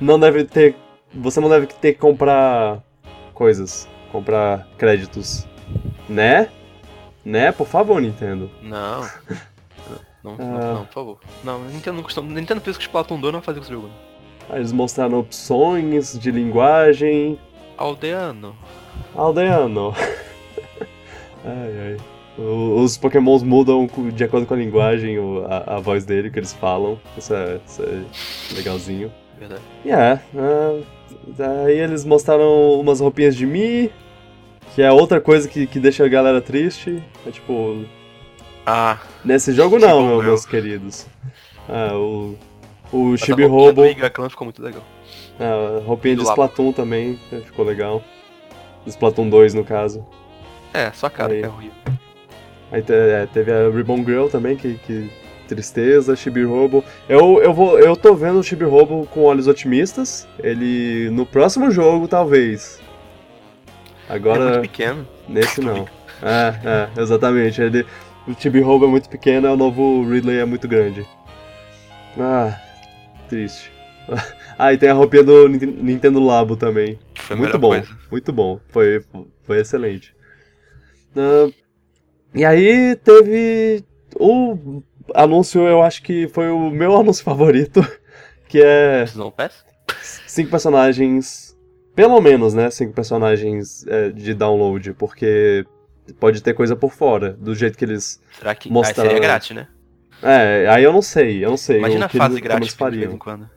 não deve ter. Você não deve ter que comprar coisas, comprar créditos, né? Né? Por favor, Nintendo. Não. <laughs> Não, não, Ah. não, por favor. Não, Nintendo não costuma. Nintendo fez o Splatoon 2 não fazer com esse jogo. não. Aí eles mostraram opções de linguagem. Aldeano. Aldeano. <laughs> ai, ai. O- Os pokémons mudam de acordo com a linguagem, o- a, a voz dele, que eles falam. Isso é, isso é legalzinho. Verdade. E é, ah, daí eles mostraram umas roupinhas de Mi, que é outra coisa que, que deixa a galera triste. É tipo, Ah, nesse jogo não, meu- meus queridos. Ah, o, o Chibi Robo, Clan ficou muito legal. ah, a roupinha do de. Splatoon também, eh, ficou legal. Splatoon 2, no caso. É, só cara Aí. que é horrível. Aí é, teve a Ribbon Girl também, que, que tristeza, Chibi Robo. Eu, eu, vou, eu tô vendo o Chibi Robo com olhos otimistas. Ele, no próximo jogo, talvez. É Agora, muito pequeno. nesse <laughs> não. É, é, exatamente. Ele, o Chibi Robo é muito pequeno, o novo Ridley é muito grande. Ah, triste. <laughs> Ah, e tem a roupinha do Nin- Nintendo Labo também. Foi Muito bom, coisa. muito bom. Foi, foi excelente. Ah, e aí teve o anúncio, eu acho que foi o meu <laughs> anúncio favorito, Que é Pass? cinco personagens. Pelo menos, né? Cinco personagens é, de download, porque pode ter coisa por fora, do jeito que eles. Será que. Mostrar- Ah, seria grátis, né? É, aí eu não sei, eu não sei. Imagina a fase eles- grátis de vez em quando.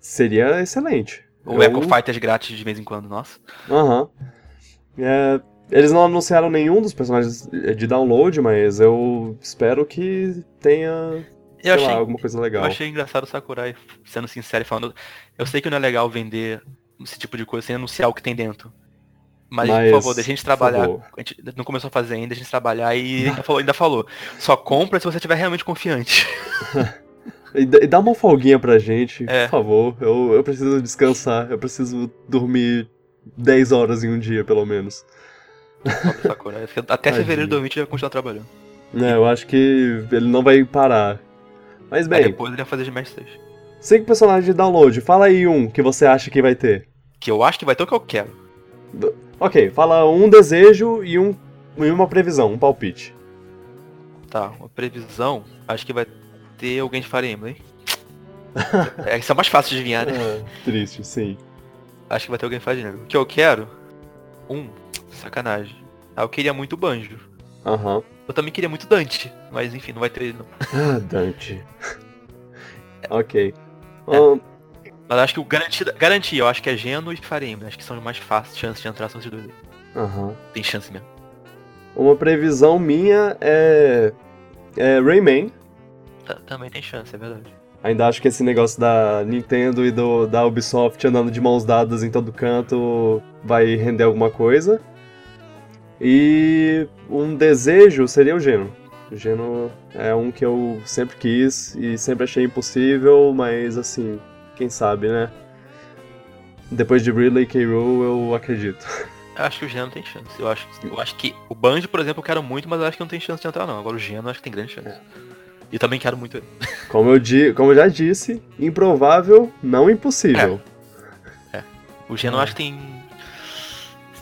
Seria excelente. Ou Eu- Echo Fighters grátis de vez em quando, nossa. Aham. É, eles não anunciaram nenhum dos personagens de download, mas eu espero que tenha, Eu achei, lá, alguma coisa eu legal. achei engraçado o Sakurai, sendo sincero e falando. Eu sei que não é legal vender esse tipo de coisa sem anunciar o que tem dentro. Mas, Mas, por favor, deixa a gente trabalhar. A gente não começou a fazer ainda, a gente trabalhar e <laughs> ainda falou, ainda falou. Só compra se você estiver realmente confiante. <laughs> E, dá- uma folguinha pra gente, É. por favor. Eu, eu preciso descansar, eu preciso dormir 10 horas em um dia, pelo menos. Sakurai. Até fevereiro de 2020 ele vai continuar trabalhando. É, eu acho que ele não vai parar. Mas Aí bem, depois ele vai fazer de 6. cinco personagens de download. Fala aí um que você acha que vai ter. Que eu acho que vai ter o que eu quero. Ok, fala um desejo e, um, e uma previsão, um palpite. Tá, uma previsão, acho que vai ter alguém de Fire Emblem. <laughs> é, isso é mais fácil de adivinhar, né? É, triste, sim. Acho que vai ter alguém de Fire Emblem. O que eu quero? Um, sacanagem. Ah, eu queria muito Banjo. Aham. Eu também queria muito Dante, mas enfim, não vai ter ele não. Ah, Dante. <laughs> ok. É. Ahn, Mas acho que o garantia, garantia, eu acho que é Geno e Fire Emblem. Acho que são mais fáceis, chances de entrar são esses dois. aí. Aham. Tem chance mesmo. Uma previsão minha é. É Rayman. Tá- também tem chance, é verdade. Ainda acho que esse negócio da Nintendo e do, da Ubisoft andando de mãos dadas em todo canto vai render alguma coisa. E um desejo seria o Geno. O Geno é um que eu sempre quis e sempre achei impossível, mas assim, quem sabe, né? Depois de Ridley e K. Rool, eu acredito. Eu acho que o Geno tem chance. Eu acho, eu acho que o Banjo, por exemplo, eu quero muito, mas eu acho que não tem chance de entrar não. Agora o Geno eu acho que tem grande chance. É. E também quero muito ele. Como eu, di como eu já disse, improvável, não impossível. O Geno É. eu acho que tem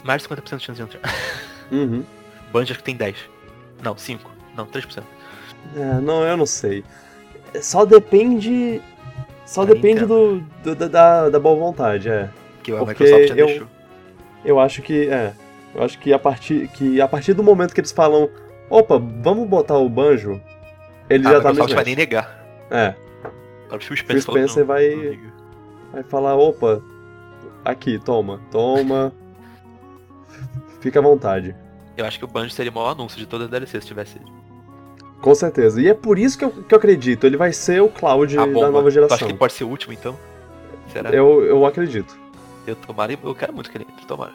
mais de 50% de chance de entrar. Uhum. Banjo acho que tem 10. Não, 5. Não, 3%. É, não, eu não sei. Só depende. Só Da depende do, do- da- da, boa vontade, é. Que a Porque Microsoft já eu- deixou. Eu acho que. É. Eu acho que a partir, que a partir do momento que eles falam. Opa, vamos botar o banjo. Ele Ah, já a tá no Microsoft vai nem negar. É. O Phil Phil Spencer, falou, Spencer não, vai- não. Vai falar, opa. Aqui, toma, toma. <laughs> Fica à vontade. Eu acho que o Banjo seria o maior anúncio de todas as DLC se tivesse ele. Com certeza. E é por isso que eu, que eu acredito. Ele vai ser o Cloud da nova geração. que ele pode ser o último então? Será? Eu, eu acredito. Eu tomara, eu quero muito que ele entre, tomara.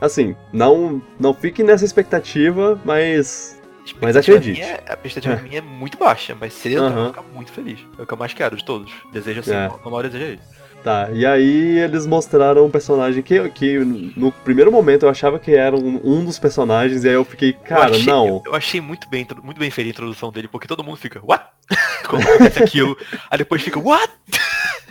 Assim, não, não fique nessa expectativa, mas. Mas acredite. minha- a expectativa minha é muito baixa, mas se ele entrar, eu vou ficar muito feliz. É o que eu mais quero de todos. Desejo assim, É. o maior desejo é ele. Tá, e aí eles mostraram um personagem que, que no primeiro momento eu achava que era um, um dos personagens, e aí eu fiquei, cara, eu achei, não. Eu, eu achei muito bem, muito bem feita a introdução dele, porque todo mundo fica, what? <laughs> Quando acontece aquilo, aí depois fica, what? <laughs>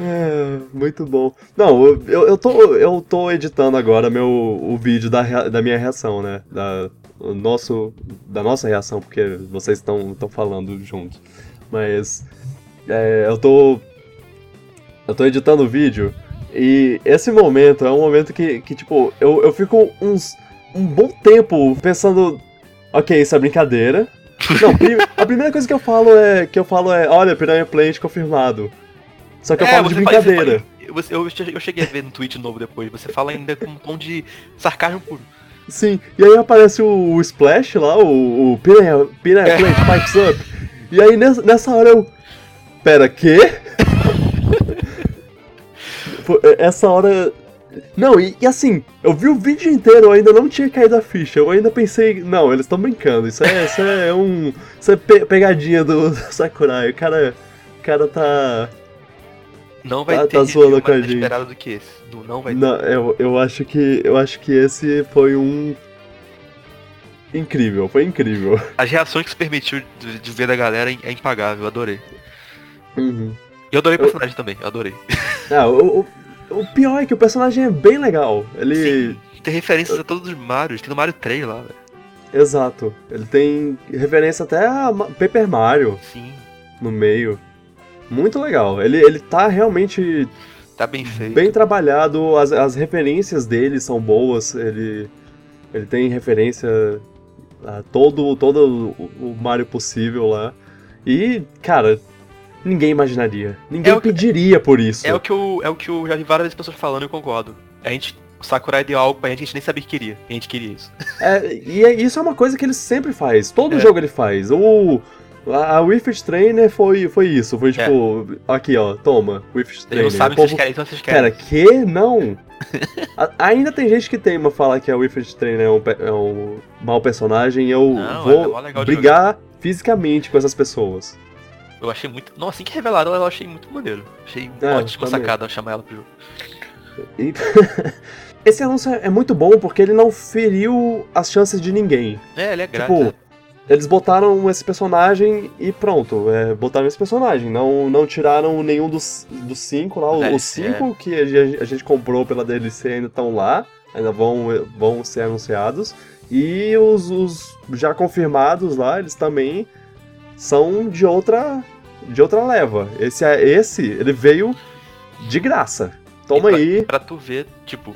É, muito bom. Não, eu, eu, tô, eu tô editando agora meu, o vídeo da, da minha reação, né? Da, nosso, da nossa reação, porque vocês estão falando juntos. Mas é, eu tô. Eu tô editando o vídeo e esse momento é um momento que, que tipo, eu, eu fico uns, um bom tempo pensando. Ok, isso é brincadeira. Não, a primeira coisa que eu falo é. Que eu falo é, olha, Piranha Plant confirmado. Só que eu É, falo de brincadeira. fala- você- eu, eu cheguei a ver no tweet novo depois, você fala ainda com um tom de sarcasmo puro. Sim, e aí aparece o, o Splash lá, o, o Piranha, Piranha É. Plant Pipes Up. E aí nessa, nessa hora eu. Pera, quê? Pô, é, Essa hora. Não, e, e assim, eu vi o vídeo inteiro, eu ainda não tinha caído a ficha. Eu ainda pensei, não, eles estão brincando. Isso é, isso é um. Isso é pe- pegadinha do, <laughs> do Sakurai. O cara. O cara tá. Não vai Tá- ter tá zoando com a mais gente. inesperado do que esse. Do não vai ter. Não, eu, eu acho que. Eu acho que esse foi um. Incrível, foi incrível. As reações que se permitiu de, de ver da galera é impagável, adorei. Uhum. E eu adorei o Eu- personagem também, eu adorei. <laughs> Ah, o, o, o pior é que o personagem é bem legal. Ele. Sim, tem referências a todos os Marios, tem no Mario 3 lá, velho. Exato. Ele tem referência até a Paper Mario Sim. no meio. Muito legal. Ele, ele tá realmente Tá bem feito. bem trabalhado, as, as referências dele são boas, ele, ele tem referência a todo, todo o Mario possível lá. E, cara, ninguém imaginaria. Ninguém É o que- pediria por isso. É o que eu, é o que eu já vi várias pessoas falando e eu concordo. A gente, o Sakurai deu algo pra gente que a gente nem sabia que queria. E a gente queria isso. <laughs> É, e é- isso é uma coisa que ele sempre faz. Todo É. jogo ele faz. O, a, a Trainer foi, foi isso. Foi tipo, aqui ó, toma, Eles Trainer. não sabem o O que vocês povo- querem, então vocês querem. Pera, que? Não! <laughs> A- ainda tem gente que teima falar que a Wilfred Trainer é um, é um mau personagem. Eu Não, vou é brigar fisicamente com essas pessoas. Eu achei muito. Não, assim que revelaram, eu achei muito maneiro. Achei É, ótima também. sacada chamar ela pro jogo. E- <laughs> Esse anúncio é muito bom porque ele não feriu as chances de ninguém. É, ele é grátis. Tipo, eles botaram esse personagem e pronto. é, botaram esse personagem. Não, não tiraram nenhum dos, dos cinco lá. O- Os DLC, cinco que a gente, a gente comprou pela DLC ainda estão lá. Ainda vão, vão ser anunciados. E os, os já confirmados lá, eles também são de outra de outra leva. Esse, é- esse ele veio de graça. Toma pra- aí. Pra tu ver, tipo,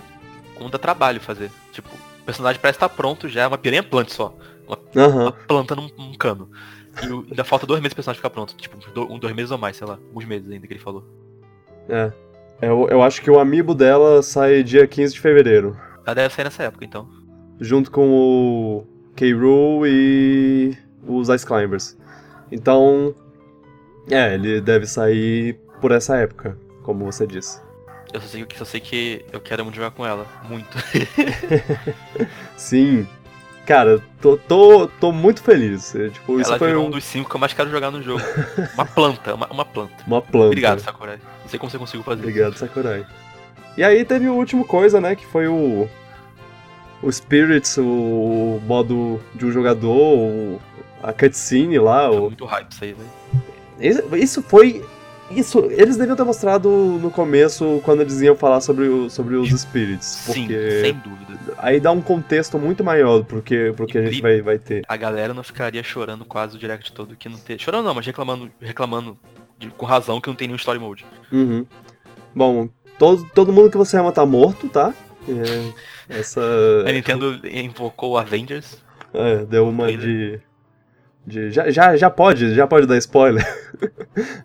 como dá trabalho fazer. Tipo, o personagem parece estar pronto já, é uma piranha plant só. Aham. Uma planta num, num cano. E o- ainda falta dois meses pro personagem ficar pronto. Tipo, um, dois meses ou mais, sei lá. Alguns meses ainda que ele falou. É. Eu, eu acho que o amiibo dela sai dia 15 de fevereiro. Ela deve sair nessa época, então. junto com o K-Rool e os Ice Climbers. Então, é, ele deve sair por essa época, como você disse. Eu só sei, que- só sei que eu quero muito jogar com ela. Muito. <laughs> Sim, cara, tô, tô, tô muito feliz. É, Tipo, isso ela foi virou um um- dos cinco que eu mais quero jogar no jogo. uma planta, uma, uma planta. uma planta. Obrigado, Sakurai. Não sei como você conseguiu fazer Obrigado, Sakurai. E aí teve o último coisa, né, que foi o o Spirits, o modo de um jogador, o- a cutscene lá. Foi o, muito hype isso aí, velho. Isso- foi. Isso, eles deviam ter mostrado no começo quando eles iam falar sobre, o- sobre os spirits. Sim, Porque sem dúvida. aí dá um contexto muito maior pro que, pro que a gente vai, vai ter. A galera não ficaria chorando quase o direct todo que não ter. Chorando não, mas reclamando, reclamando de- com razão que não tem nenhum story mode. Uhum. Bom, todo, todo mundo que você ama tá morto, tá? É, <laughs> essa. A Nintendo invocou Avengers. É, deu uma de. De já, já, já pode, já pode dar spoiler. <laughs>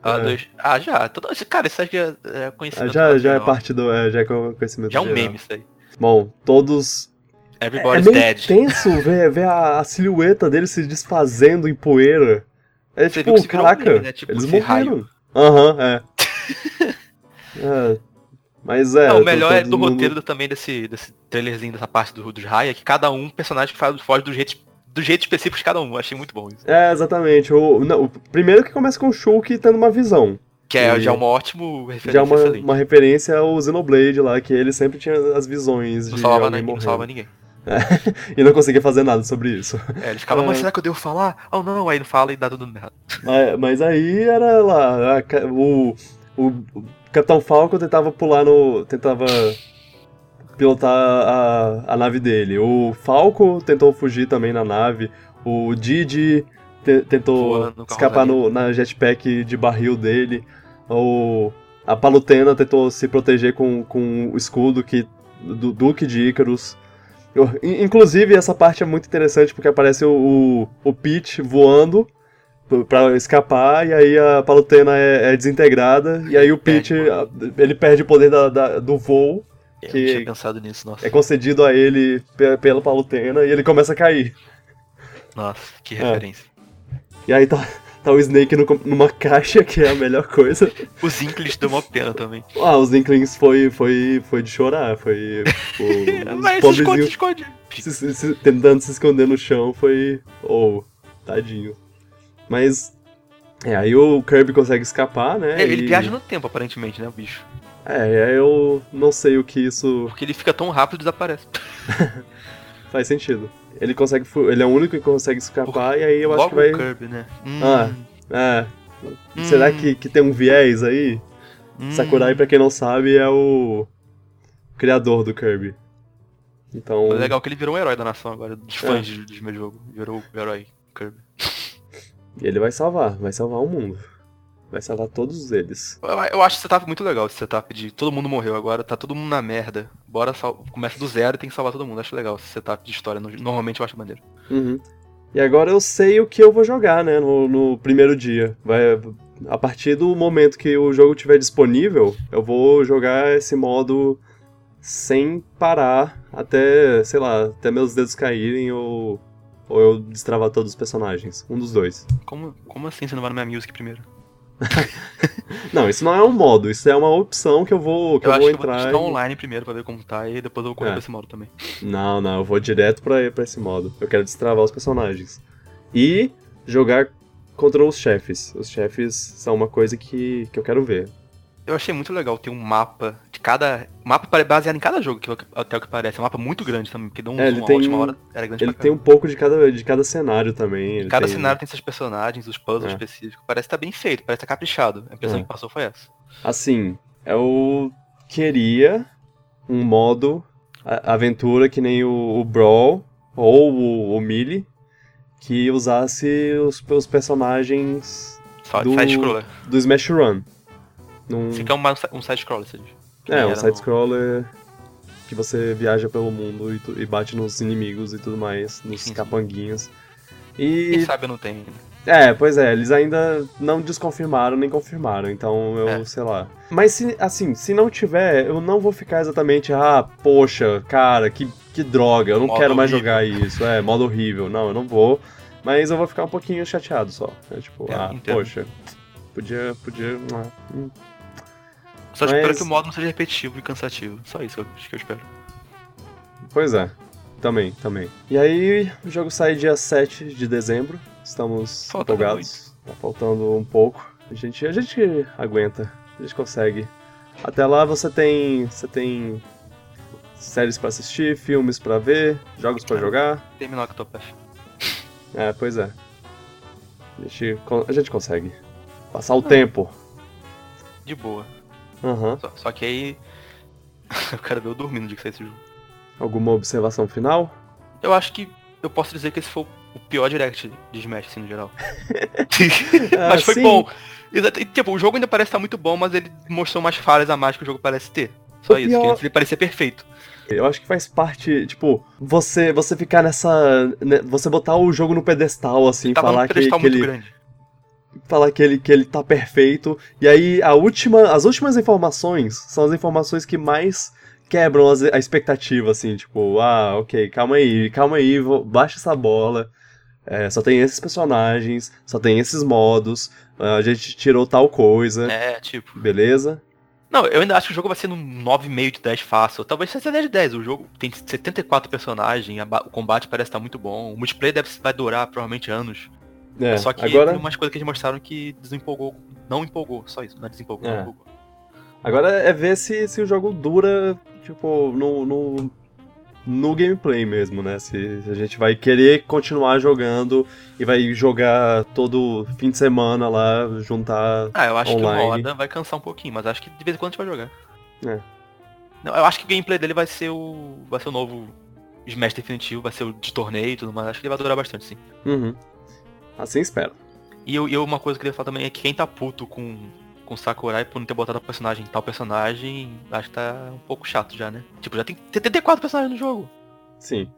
Ah, É. dois... ah já. Todo... Cara, isso aí já é conhecido. já, já é parte do. É, já é conhecimento Já é um geral. meme isso aí. Bom, todos É Everybody's meio dead. tenso ver, ver a, a silhueta dele se desfazendo em poeira. É Você tipo, virou um caraca, meme, né? Tipo, eles morreram. Aham, é. <laughs> É, Mas é. Não, o melhor é do mundo- roteiro também desse, desse trailerzinho, dessa parte do, dos Raya, que cada um personagem faz, foge do jeito, do jeito específico de cada um. Achei muito bom isso. É, exatamente. O, não, o primeiro que começa com o Shulk tendo uma visão. Que é E- já uma ótima referência Já é uma, excelente. uma referência ao Xenoblade lá, que ele sempre tinha as visões Não de salvava, alguém ninguém, não salvava ninguém. <laughs> E não conseguia fazer nada sobre isso. É, ele ficava, É. mas será que eu devo falar? Oh não, aí não fala e dá tudo errado. Mas, mas aí era lá, a o, o Capitão Falcon tentava pular no. tentava pilotar a, a nave dele. O Falco tentou fugir também na nave. O Didi te- tentou a escapar no, na jetpack de barril dele. O, a Palutena tentou se proteger com, com o escudo que, do Duque de Icarus. Inclusive, essa parte é muito interessante porque aparece o, o, o Peach voando p- pra escapar, e aí a Palutena é, é desintegrada, e aí o Peach, ele perde o poder da- da- do voo, Eu Que- não tinha pensado nisso, nossa. é concedido a ele pe- pela Palutena, e ele começa a cair. Nossa, que É. referência. E aí tá, tá o Snake no- numa caixa, que é a melhor coisa. <laughs> Os Inklings deu uma pena também. Ah, os Inklings foi, foi, foi de chorar, foi... o- <laughs> os Mas se esconde, esconde. se- se- se- tentando se esconder no chão, foi... Oh, tadinho. Mas... É, aí o Kirby consegue escapar, né? É, ele e- viaja no tempo, aparentemente, né, o bicho. É, eu não sei o que isso Porque ele fica tão rápido e desaparece. <laughs> faz sentido. Ele consegue, ele é o único que consegue escapar e aí eu acho Logo que vai, o Kirby, né? Hum, Ah, é. Será Hum. que, que tem um viés aí? hum. Sakurai, pra quem não sabe, é o criador do Kirby. Então, É legal que ele virou um herói da nação agora, dos É. fãs de- dos meus jogos. Virou o herói Kirby. <laughs> ele vai salvar, vai salvar o mundo. Vai salvar todos eles. Eu, eu acho esse setup muito legal, esse setup de todo mundo morreu agora, tá todo mundo na merda. Bora, sal... começa do zero e tem que salvar todo mundo. Acho legal esse setup de história. Normalmente eu acho maneiro. Uhum. E agora eu sei o que eu vou jogar, né, no, no primeiro dia. Vai, a partir do momento que o jogo estiver disponível, eu vou jogar esse modo sem parar até, sei lá, até meus dedos caírem ou, ou eu destravar todos os personagens. Um dos dois. Como, como assim você não vai no minha music primeiro? <laughs> não, isso não é um modo, isso é uma opção que eu vou, que eu, eu vou entrar. Eu vou e... online primeiro pra ver como tá e depois eu vou correr é. pra esse modo também. Não, não, eu vou direto pra, pra esse modo. Eu quero destravar os personagens. E jogar contra os chefes. Os chefes são uma coisa que, que eu quero ver. Eu achei muito legal ter um mapa de cada. mapa baseado em cada jogo, que até o que parece. É um mapa muito grande também, porque deu um é, ele tem, última hora. Era grande Ele tem um pouco de cada, de cada cenário também. cada tem... cenário tem seus personagens, os puzzles é. específicos. Parece que tá bem feito, parece que tá caprichado. A impressão é. que passou foi essa. Assim, eu queria um modo aventura que nem o, o Brawl ou o, o Melee, que usasse os, os personagens Só, do, do Smash Run. Num... Fica um, um side-scroller, você diz. É, um side-scroller no... que você viaja pelo mundo e, tu, e, bate nos inimigos e tudo mais, nos sim, capanguinhos. E... Quem sabe não tem É, pois é, eles ainda não desconfirmaram nem confirmaram, então eu, é. sei lá. Mas se, assim, se não tiver, eu não vou ficar exatamente, ah, poxa, cara, que, que droga, eu não modo quero mais horrível. jogar isso, é, modo horrível. Não, eu não vou, mas eu vou ficar um pouquinho chateado só. É, tipo, é, ah, entendo. poxa, podia, podia... Ah, hum. Só Mas... espero que o modo não seja repetitivo e cansativo. Só isso que eu espero. Pois é. Também, também. E aí, o jogo sai dia 7 de dezembro. Estamos Falta empolgados. Tá faltando um pouco. A gente, a gente aguenta. A gente consegue. Até lá você tem. Você tem séries para assistir, filmes para ver, jogos para jogar. Terminar o Octopath. É, pois é. A gente, a gente consegue. Passar o tempo. De boa. Uhum. Só, só, que aí. quero ver eu dormindo dia que sair esse jogo. Alguma observação final? Eu acho que eu posso dizer que esse foi o pior direct de Smash, assim, no geral. ah, <laughs> <laughs> mas foi sim. bom. E, tipo, o jogo ainda parece estar muito bom, mas ele mostrou mais falhas a mais que o jogo parece ter. Só o isso, pior... que antes ele parecia perfeito. Eu acho que faz parte, tipo, você você ficar nessa. Né, você botar o jogo no pedestal, assim, falar que, que ele. Grande falar que ele, que ele tá perfeito. E aí a última, as últimas informações são as informações que mais quebram as, a expectativa, assim, tipo, ah, ok, calma aí, calma aí, vou, baixa essa bola. É, só tem esses personagens, só tem esses modos, a gente tirou tal coisa. É, tipo. Beleza? Não, eu ainda acho que o jogo vai ser no 9,5 de 10 fácil. Talvez seja 10 de 10. O jogo tem 74 personagens, o combate parece estar muito bom. O multiplayer deve, vai durar provavelmente anos. É, só que agora... tem umas coisas que eles mostraram que desempolgou. Não empolgou, só isso, não é desempolgou, é. não empolgou. Agora é ver se, se o jogo dura, tipo, no, no, no gameplay mesmo, né? Se, se a gente vai querer continuar jogando e vai jogar todo fim de semana lá, juntar. Ah, eu acho online. que uma hora vai cansar um pouquinho, mas acho que de vez em quando a gente vai jogar. É. Não, eu acho que o gameplay dele vai ser o. vai ser o novo Smash definitivo, vai ser o de torneio e tudo mais. Acho que ele vai durar bastante, sim. Uhum. Assim espero. E eu, eu, uma coisa que eu queria falar também é que quem tá puto com, com Sakurai por não ter botado a personagem tal personagem, acho que tá um pouco chato já, né? Tipo, já tem 74 personagens no jogo. Sim.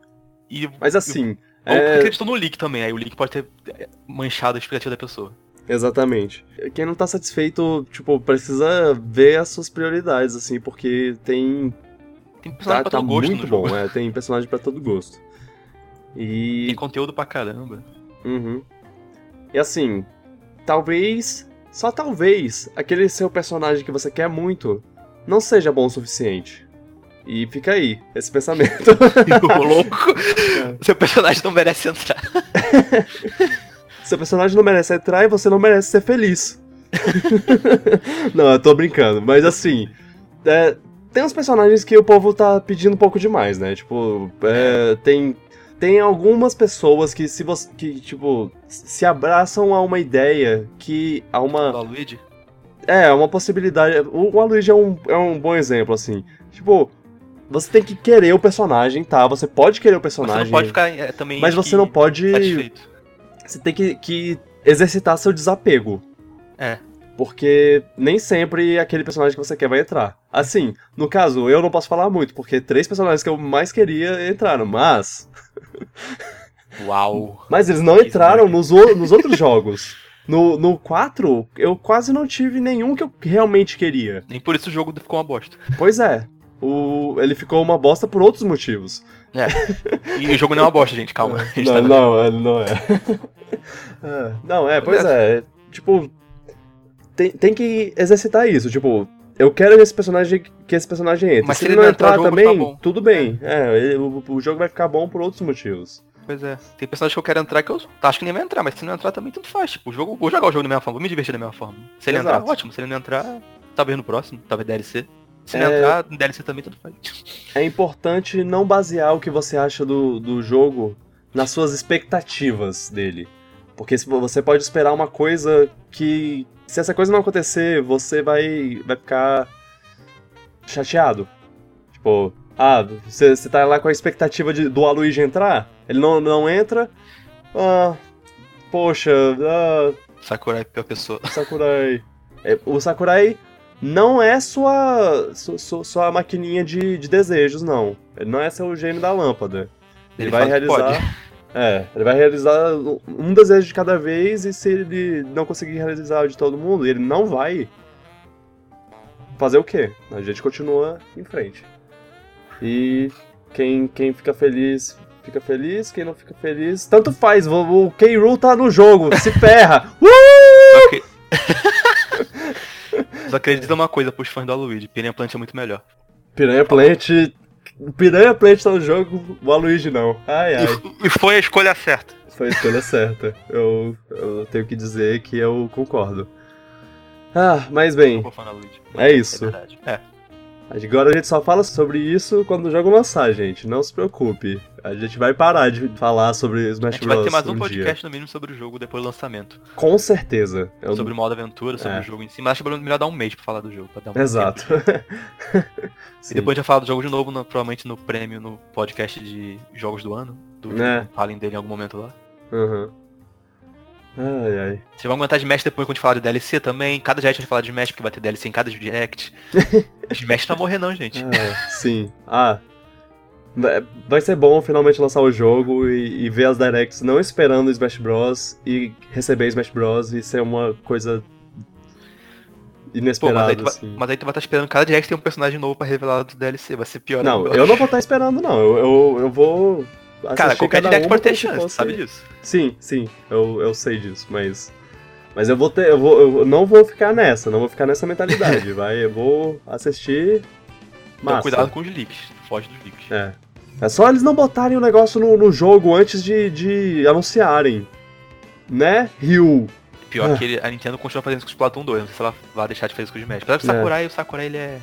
E, Mas assim. Ou é... acreditou no leak também, aí o leak pode ter é, manchado a expectativa da pessoa. Exatamente. Quem não tá satisfeito, tipo, precisa ver as suas prioridades, assim, porque tem. Tem personagem tá, pra todo tá gosto. Muito bom, é, tem personagem para todo gosto. E. Tem conteúdo pra caramba. Uhum. E assim, talvez, só talvez, aquele seu personagem que você quer muito não seja bom o suficiente. E fica aí, esse pensamento. <laughs> louco. É. Seu personagem não merece entrar. <laughs> seu personagem não merece entrar e você não merece ser feliz. <laughs> não, eu tô brincando, mas assim. É, tem uns personagens que o povo tá pedindo um pouco demais, né? Tipo, é, tem tem algumas pessoas que se você que tipo se abraçam a uma ideia que a uma o Luigi? É, uma possibilidade. O, o Luigi é um, é um bom exemplo assim. Tipo, você tem que querer o personagem, tá? Você pode querer o personagem. Você não pode ficar é, também Mas você não pode satisfeito. Você tem que, que exercitar seu desapego. É. Porque nem sempre aquele personagem que você quer vai entrar. Assim, no caso, eu não posso falar muito, porque três personagens que eu mais queria entraram, mas. <laughs> Uau! Mas eles não entraram nos, nos outros <laughs> jogos. No, no 4, eu quase não tive nenhum que eu realmente queria. Nem por isso o jogo ficou uma bosta. Pois é. O, ele ficou uma bosta por outros motivos. É. E o jogo não é uma bosta, gente, calma. <laughs> Gente Não, tá- não, não é. É, Não, é, pois é. Tipo, tem, tem que exercitar isso. Tipo, eu quero que esse personagem, que esse personagem entre. Mas se ele não entrar, jogo também, tá tudo bem. É, ele- o, o jogo vai ficar bom por outros motivos. Pois é. Tem personagens que eu quero entrar que eu acho que nem vai entrar, mas se não entrar também tudo faz. Tipo, o jogo, vou jogar o jogo da mesma forma, vou me divertir da mesma forma. Se ele Exato. entrar, ótimo. Se ele não entrar, talvez no próximo, talvez DLC. Se É. não entrar, DLC também tudo faz. É importante não basear o que você acha do, do jogo nas suas expectativas dele. Porque você pode esperar uma coisa que. Se essa coisa não acontecer, você vai, vai ficar chateado. Tipo, ah, você, você tá lá com a expectativa de, do Aluigi entrar, ele não, não entra. Ah, poxa, ah, Sakurai é pior pessoa. <laughs> Sakurai. É, o Sakurai não é sua, su- su- sua maquininha de, de desejos, não. Ele não é seu gênio da lâmpada. Ele, Ele vai realizar. É, ele vai realizar um desejo de cada vez e se ele não conseguir realizar o de todo mundo, ele não vai. Fazer o quê? A gente continua em frente. E quem, quem fica feliz, fica feliz. Quem não fica feliz, tanto faz. O, o K-Rool tá no jogo, se ferra. <laughs> Uh! <laughs> Só acredita uma coisa pros fãs do Aluigi, Piranha Plant é muito melhor. Piranha Plant. Piranha Plant tá no jogo, o Aluigi não. Ai, ai. E, e foi a escolha certa. Foi a escolha certa. Eu, eu tenho que dizer que eu concordo. Ah, mas bem, é isso. É verdade. É. Agora a gente só fala sobre isso quando o jogo lançar, gente. Não se preocupe. A gente vai parar de falar sobre A Smash gente vai Bros. ter mais um dia. podcast no mínimo sobre o jogo depois do lançamento. Com certeza. Eu- Sobre o modo aventura, sobre É. o jogo em si. Mas acho que é melhor dar um mês pra falar do jogo. Pra dar um Exato. <laughs> E depois a gente vai falar do jogo de novo, no- provavelmente no prêmio, no podcast de jogos do ano. Do É. Falem dele em algum momento lá. Uhum. Ai, ai. Vocês vão aguentar de Smash depois quando a gente falar de DLC também. Cada direct a gente fala de Smash, porque vai ter DLC em cada direct. <laughs> Smash vai morrer não, gente. Ah, sim. Ah. Vai- ser bom finalmente lançar o jogo e, e ver as directs não esperando Smash Bros. e receber Smash Bros. e ser uma coisa Pô, mas inesperada, aí, tu vai, assim. mas aí tu vai estar esperando cada direct ter um personagem novo pra revelar do DLC. Vai ser pior Não, eu não vou estar esperando, não. Eu, eu, eu vou. Cara, qualquer direct pode ter chance, fosse- sabe disso? Sim, sim, eu, eu sei disso, mas. Mas eu vou ter. Eu, vou, eu não vou ficar nessa, não vou ficar nessa mentalidade. <laughs> vai, eu vou assistir. Então Massa. cuidado com os leaks. Foge. É. É só eles não botarem o negócio no, no jogo antes de, de anunciarem. Né, Ryu? Pior Ah. que ele- a Nintendo continua fazendo isso com o Splatoon 2. Não sei se ela vai deixar de fazer isso com o Smash. Apesar que o É. Sakurai, o Sakurai ele é...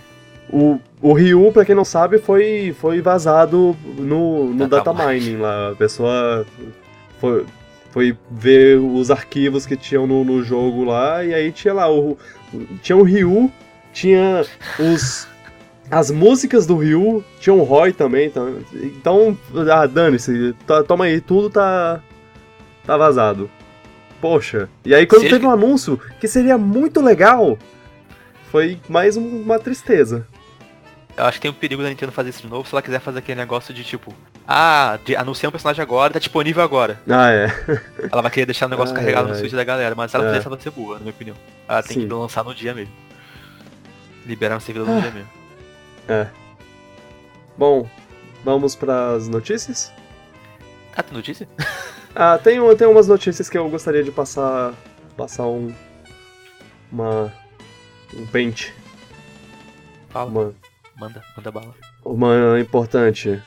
O, o Ryu, pra quem não sabe, foi, foi vazado no, no Data data mining lá. A pessoa foi, foi ver os arquivos que tinham no, no jogo lá, e aí tinha lá o. Tinha o Ryu, tinha os. As músicas do Ryu, tinha o Roy também. Então, então ah, dane-se, tá- toma aí, tudo tá. tá vazado. Poxa. E aí quando Se teve ele- um anúncio que seria muito legal, foi mais um- uma tristeza. Eu acho que tem o perigo da Nintendo fazer isso de novo se ela quiser fazer aquele negócio de tipo... Ah, de, anunciar um personagem agora, tá disponível agora. Ah, é. <laughs> Ela vai querer deixar o negócio Ai, carregado no ai. Switch da galera. Mas se ela É. fizer ela vai ser boa, na minha opinião. Ela tem Sim. que lançar no dia mesmo. Liberar no servidor no Ah. dia mesmo. É. Bom, vamos pras notícias? Ah, tem notícia? <laughs> Ah, tem, tem umas notícias que eu gostaria de passar. Passar um. Uma. Um pente. Fala, Uma, manda, manda bala. uma importante.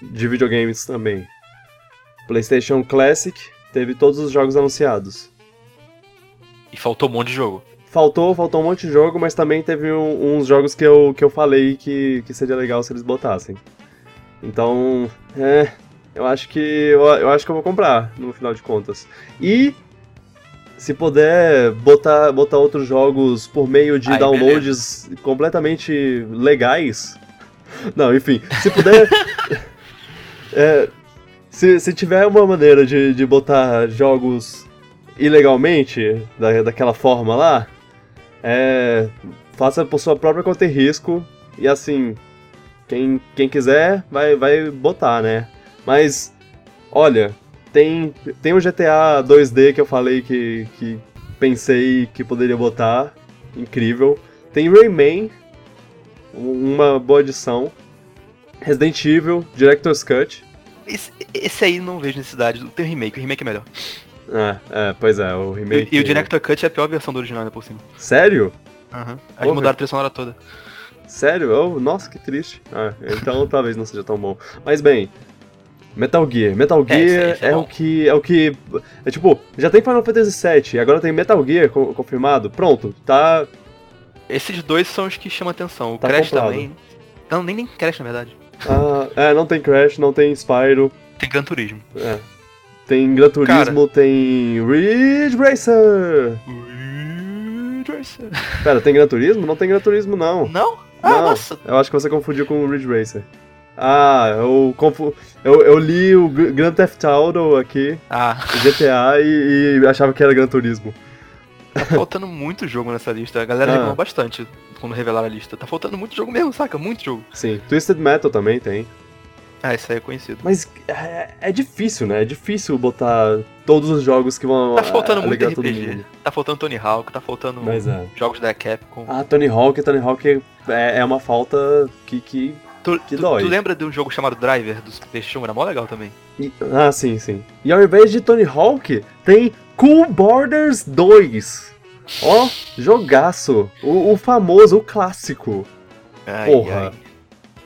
De videogames também. PlayStation Classic teve todos os jogos anunciados. E faltou um monte de jogo. Faltou, faltou um monte de jogo, mas também teve um- uns jogos que eu, que eu falei que, que seria legal se eles botassem. Então, é. Eu acho que. Eu, eu acho que eu vou comprar, no final de contas. E. Se puder botar, botar outros jogos por meio de Aí, downloads completamente legais. <laughs> Não, enfim, se puder. <laughs> é, se, se tiver uma maneira de, de botar jogos ilegalmente, da, daquela forma lá, É, faça por sua própria conta e risco. E assim, quem, quem quiser vai, vai botar, né? Mas, olha, tem, tem o GTA 2D que eu falei que, que pensei que poderia botar. Incrível. Tem Rayman, uma boa adição. Resident Evil, Director's Cut. Esse, esse aí não vejo necessidade. Tem o remake, o remake é melhor. É, é, pois é, o remake. E, e o Director Cut é a pior versão do original, né, por cima. Sério? Aham. Aí Porra. mudaram a trilha sonora toda. Sério? Oh, nossa, que triste. Ah, então <laughs> talvez não seja tão bom. Mas bem, Metal Gear. Metal É, esse- Gear esse é é, bom. o que. É o que. É tipo, já tem Final Fantasy VII, agora tem Metal Gear co- confirmado. Pronto, tá. Esses dois são os que chamam atenção. O Tá Crash comprado. também. Não, nem, nem Crash, na verdade. ah, é, não tem Crash, não tem Spyro. Tem Gran Turismo. É. Tem Gran Turismo, tem Ridge Racer. Pera, tem Gran Turismo? Não tem Gran Turismo, não. Não? Ah, Não, nossa. eu acho que você confundiu com o Ridge Racer. Ah, eu, confu... eu, eu li o Gr- Grand Theft Auto aqui, Ah, GTA, e, e achava que era Gran Turismo. tá faltando muito jogo nessa lista. A galera Ah. reclamou bastante quando revelaram a lista. Tá faltando muito jogo mesmo, saca? Muito jogo. Sim, Twisted Metal também tem. Ah, esse aí é conhecido. Mas é, é difícil, né? É difícil botar todos os jogos que vão Tá faltando ah, muito RPG. Tá faltando Tony Hawk, tá faltando é. jogos da Capcom. Ah, Tony Hawk, Tony Hawk é, é uma falta que... que... tu, tu- dói. tu lembra de um jogo chamado Driver do PlayStation? Era mó legal também. e- Ah, sim, sim. E ao invés de Tony Hawk, tem Cool Borders 2. Ó, jogaço. O, o famoso, o clássico. Ai, Porra. ai.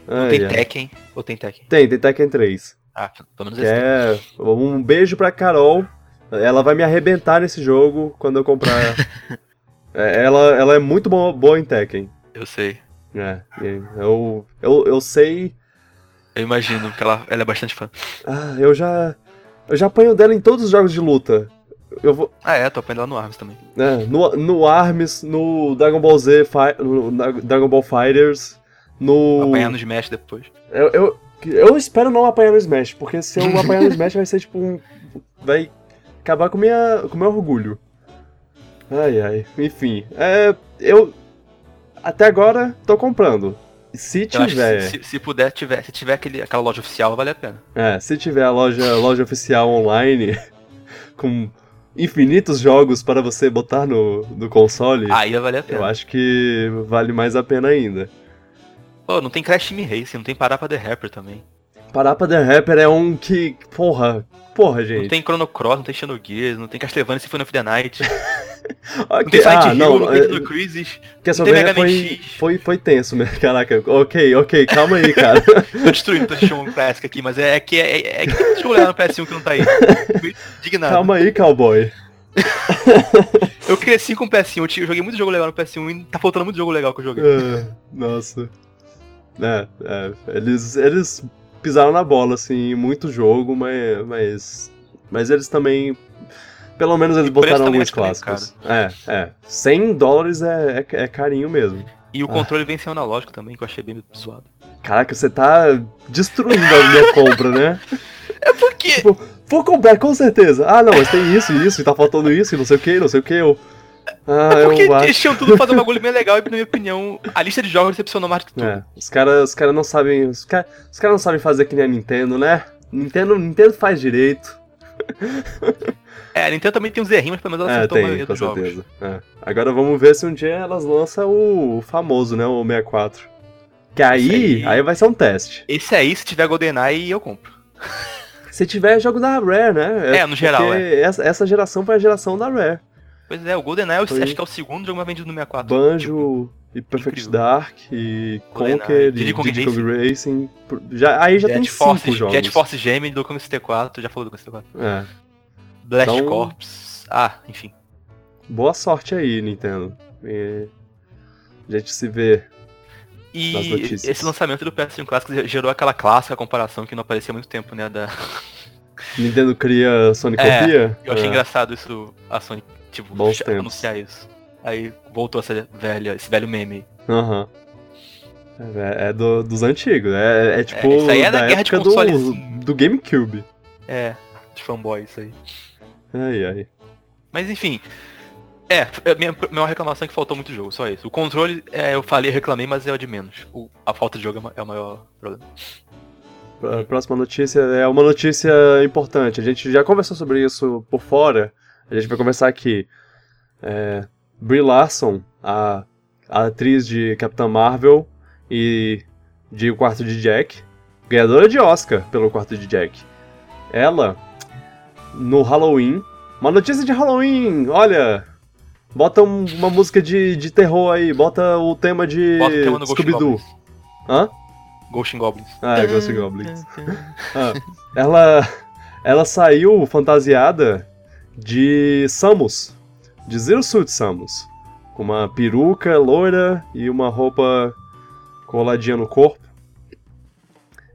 Não Ai, tem. Tekken? Ou tem Tekken? Tem, tem Tekken 3. Ah, pelo menos esse tem. é um beijo pra Carol. Ela vai me arrebentar nesse jogo quando eu comprar. <laughs> É, ela, ela é muito boa, boa em Tekken. Eu sei. É, eu, eu, eu sei. Eu imagino que ela, ela é bastante fã. Ah, eu já. Eu já apanho dela em todos os jogos de luta. Eu vou. Ah, é, tô aprendendo lá no Arms também. né, no, no ARMS, no Dragon Ball Z, no Dragon Ball Fighters, no. Apanhar no Smash depois. Eu, eu, eu espero não apanhar no Smash, porque se eu apanhar no <laughs> Smash vai ser tipo um. Vai acabar com minha, com meu orgulho. Ai ai. Enfim. É. Eu. Até agora tô comprando. Se Eu tiver. se, se- puder, tiver, se tiver aquele, aquela loja oficial, vale a pena. É, se tiver a loja, loja oficial online <laughs> com infinitos jogos para você botar no, no console, Aí vai valer a eu pena. acho que vale mais a pena ainda. Pô, não tem Crash Team Racing, não tem Parapa The Rapper também. Parapa The Rapper é um que. Porra. Porra, Não gente. tem Chrono Cross, não tem Xenogears, não tem Castlevania Symphony of the Night. <laughs> Ok, Não tem Silent ah, Hill, não, não tem é, Dino Crisis. Castlevania foi, foi, foi tenso mesmo. Caraca, ok, ok, calma aí, cara. <laughs> Tô destruindo o PlayStation Classic aqui, mas é, é que é, é, é que tem legal no PS1 que não tá aí. Indignado. calma aí, cowboy. <laughs> Eu cresci com o PS1, eu, tinha- eu joguei muito jogo legal no PS1 e tá faltando muito jogo legal que eu joguei. Ah, nossa. É, é, eles, eles pisaram na bola, assim, muito jogo, mas, mas. Mas eles também. Pelo menos eles botaram também alguns clássicos. É, é. 100 dólares é, é, é carinho mesmo. E o controle vem sem analógico também, que eu achei bem zoado. Caraca, você tá destruindo a minha compra, né? <laughs> É porque. Vou comprar, com certeza. Ah, não, mas tem isso e isso, e tá faltando isso, e não sei o que, não sei o que. Eu... Ah, É porque eu eles tinham tudo pra fazer um bagulho bem legal e, na minha opinião, a lista de jogos decepcionou mais do que tudo. É, os caras os cara não sabem. Os caras os cara não sabem fazer que nem a Nintendo, né? Nintendo, Nintendo faz direito. É, a Nintendo também tem uns errinhos, mas pelo menos ela É, acertou a tem, maioria com dos jogos. certeza. É. Agora vamos ver se um dia elas lançam o famoso, né? O 64. Que aí, aí- aí vai ser um teste. Esse aí, se tiver GoldenEye, eu compro. Se tiver jogo da Rare, né? É, no geral, porque Essa, essa geração foi a geração da Rare. Pois é, o GoldenEye eu Foi. acho que é o segundo jogo mais vendido no 64. Banjo e Perfect incrível. Dark e GoldenEye, Conquer e Diddy Kong Racing. Já, aí já Jet tem Force, cinco jogos. Jet Force Gemini do Kong 64, já falou do Kong 64. É. Blast Então- Corps. Ah, enfim. Boa sorte aí, Nintendo. E... A gente se vê. Nas E esse lançamento do PS1 Classic gerou aquela clássica comparação que não aparecia há muito tempo, né? Da... Nintendo cria Sonicopia? Eu achei É. engraçado isso, a Sony, tipo, Bons tempos. anunciar isso. Aí voltou essa velha, esse velho meme. Aham. É, é do- dos antigos. É, é tipo. isso aí é da guerra de época consoles. do, do GameCube. É, dos fanboys isso aí. Ai, ai. Mas enfim, É, é minha, minha reclamação é que faltou muito jogo, só isso. O controle, é, eu falei, reclamei, mas é o de menos. O, a falta de jogo é ma- é o maior problema. A próxima notícia é uma notícia importante. A gente já conversou sobre isso por fora. A gente vai conversar aqui. É, Brie Larson, a, a atriz de Capitã Marvel e de O Quarto de Jack, ganhadora de Oscar pelo Quarto de Jack. Ela, no Halloween, uma notícia de Halloween, olha, bota um- uma música de, de terror aí, bota o tema de Bota o tema no Ghost Scooby-Doo. Goblins. Hã? Ghost Goblins. Ah, é Ghost Goblins. Ah, ela, ela saiu fantasiada de Samus, de Zero Suit Samus, com uma peruca loira e uma roupa coladinha no corpo,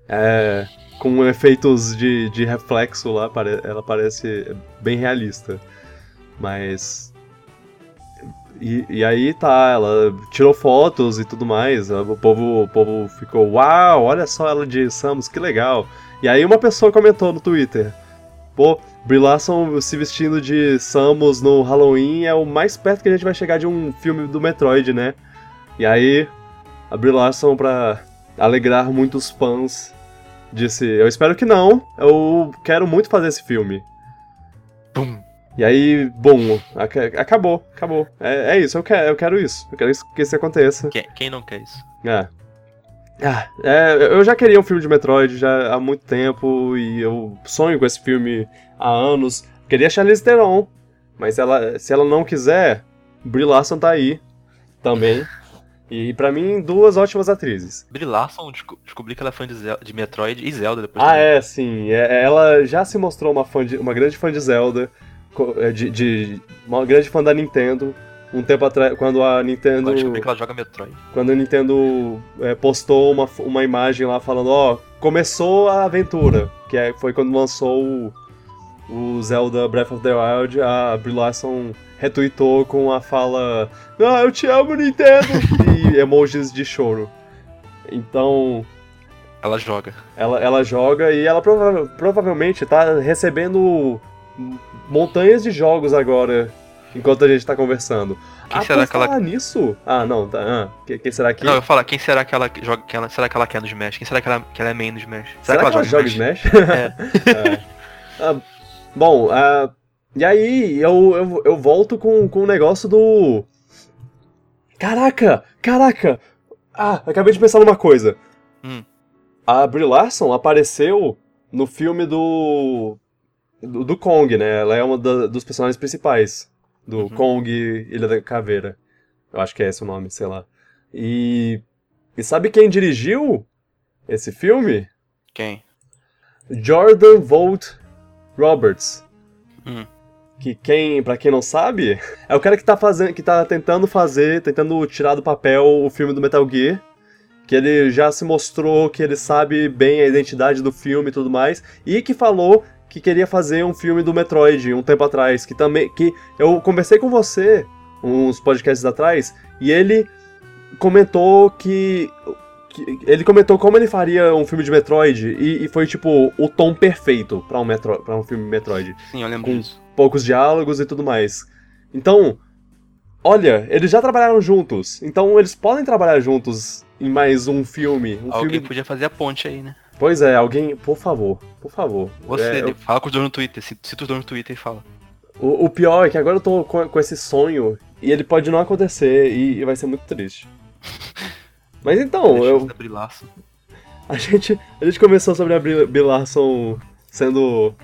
é, com efeitos de, de reflexo lá, ela parece bem realista, mas... E, e aí tá, ela tirou fotos e tudo mais, o povo, o povo ficou, uau, olha só ela de Samus, que legal. E aí uma pessoa comentou no Twitter, pô, Brie Larson se vestindo de Samus no Halloween é o mais perto que a gente vai chegar de um filme do Metroid, né? E aí, a Brie Larson, pra alegrar muitos fãs, disse, eu espero que não, eu quero muito fazer esse filme. Pum. E aí, bom, aca- acabou, acabou. É, é isso, eu quero, eu quero isso. Eu quero isso- que isso aconteça. Quem, quem não quer isso? É. Ah, é, eu já queria um filme de Metroid já há muito tempo e eu sonho com esse filme há anos. Queria Charlize Theron, mas ela, se ela não quiser, Brie Larson tá aí também. E pra mim, duas ótimas atrizes. Brie Larson, desco- descobri que ela é fã de, Zel- de Metroid e Zelda depois Ah, também. é, sim. é- ela já se mostrou uma, fã de, uma grande fã de Zelda, é, de, de- uma grande fã da Nintendo. Um tempo atrás, quando a Nintendo. Descobri que ela joga Metroid. quando a Nintendo é, postou uma, uma imagem lá falando, ó, começou a aventura, que é, foi quando lançou o, o Zelda Breath of the Wild, a Brie Larson retweetou com a fala, ah, eu te amo, Nintendo, <laughs> e emojis de choro. Então, Ela joga. ela, ela joga e ela prova- provavelmente tá recebendo montanhas de jogos agora, enquanto a gente tá conversando. Quem ah, será por que ela- nisso? Ah, não, tá. Ah, que- quem será que... Não, eu falo, quem será que ela joga. Que ela, será que ela quer no Smash? Quem será que ela, que ela é main no Smash? Será, que ela joga Smash? <laughs> <laughs> É. Ah, bom, ah, e aí eu, eu, eu volto com, com o negócio do. Caraca! Caraca! Ah, acabei de pensar numa coisa. Hum. A Brie Larson apareceu no filme do. do, do Kong, né? Ela é uma da- dos personagens principais. Do Uhum. Kong Ilha da Caveira. Eu acho que é esse o nome, sei lá. E. E sabe quem dirigiu esse filme? Quem? Jordan Vogt Roberts. Hum. Que quem, para quem não sabe, <laughs> é o cara que tá fazendo, que tá tentando fazer, tentando tirar do papel o filme do Metal Gear, que ele já se mostrou que ele sabe bem a identidade do filme e tudo mais, e que falou que queria fazer um filme do Metroid um tempo atrás, que também que eu conversei com você uns podcasts atrás e ele comentou que que- ele comentou como ele faria um filme de Metroid e, e foi tipo o tom perfeito pra um, Metro, pra um filme Metroid. Sim, eu lembro Com- disso. Poucos diálogos e tudo mais. Então, olha, eles já trabalharam juntos. Então eles podem trabalhar juntos em mais um filme. Um Alguém filme. podia fazer a ponte aí, né? Pois é, alguém, por favor, por favor. Você, É, eu- fala com os dois no Twitter, cita cita os dois no Twitter e fala. o, o pior é que agora eu tô com, com esse sonho e ele pode não acontecer e, e vai ser muito triste. <laughs> Mas então, Deixa eu, eu. A gente, a gente começou sobre a Brie Larson sendo.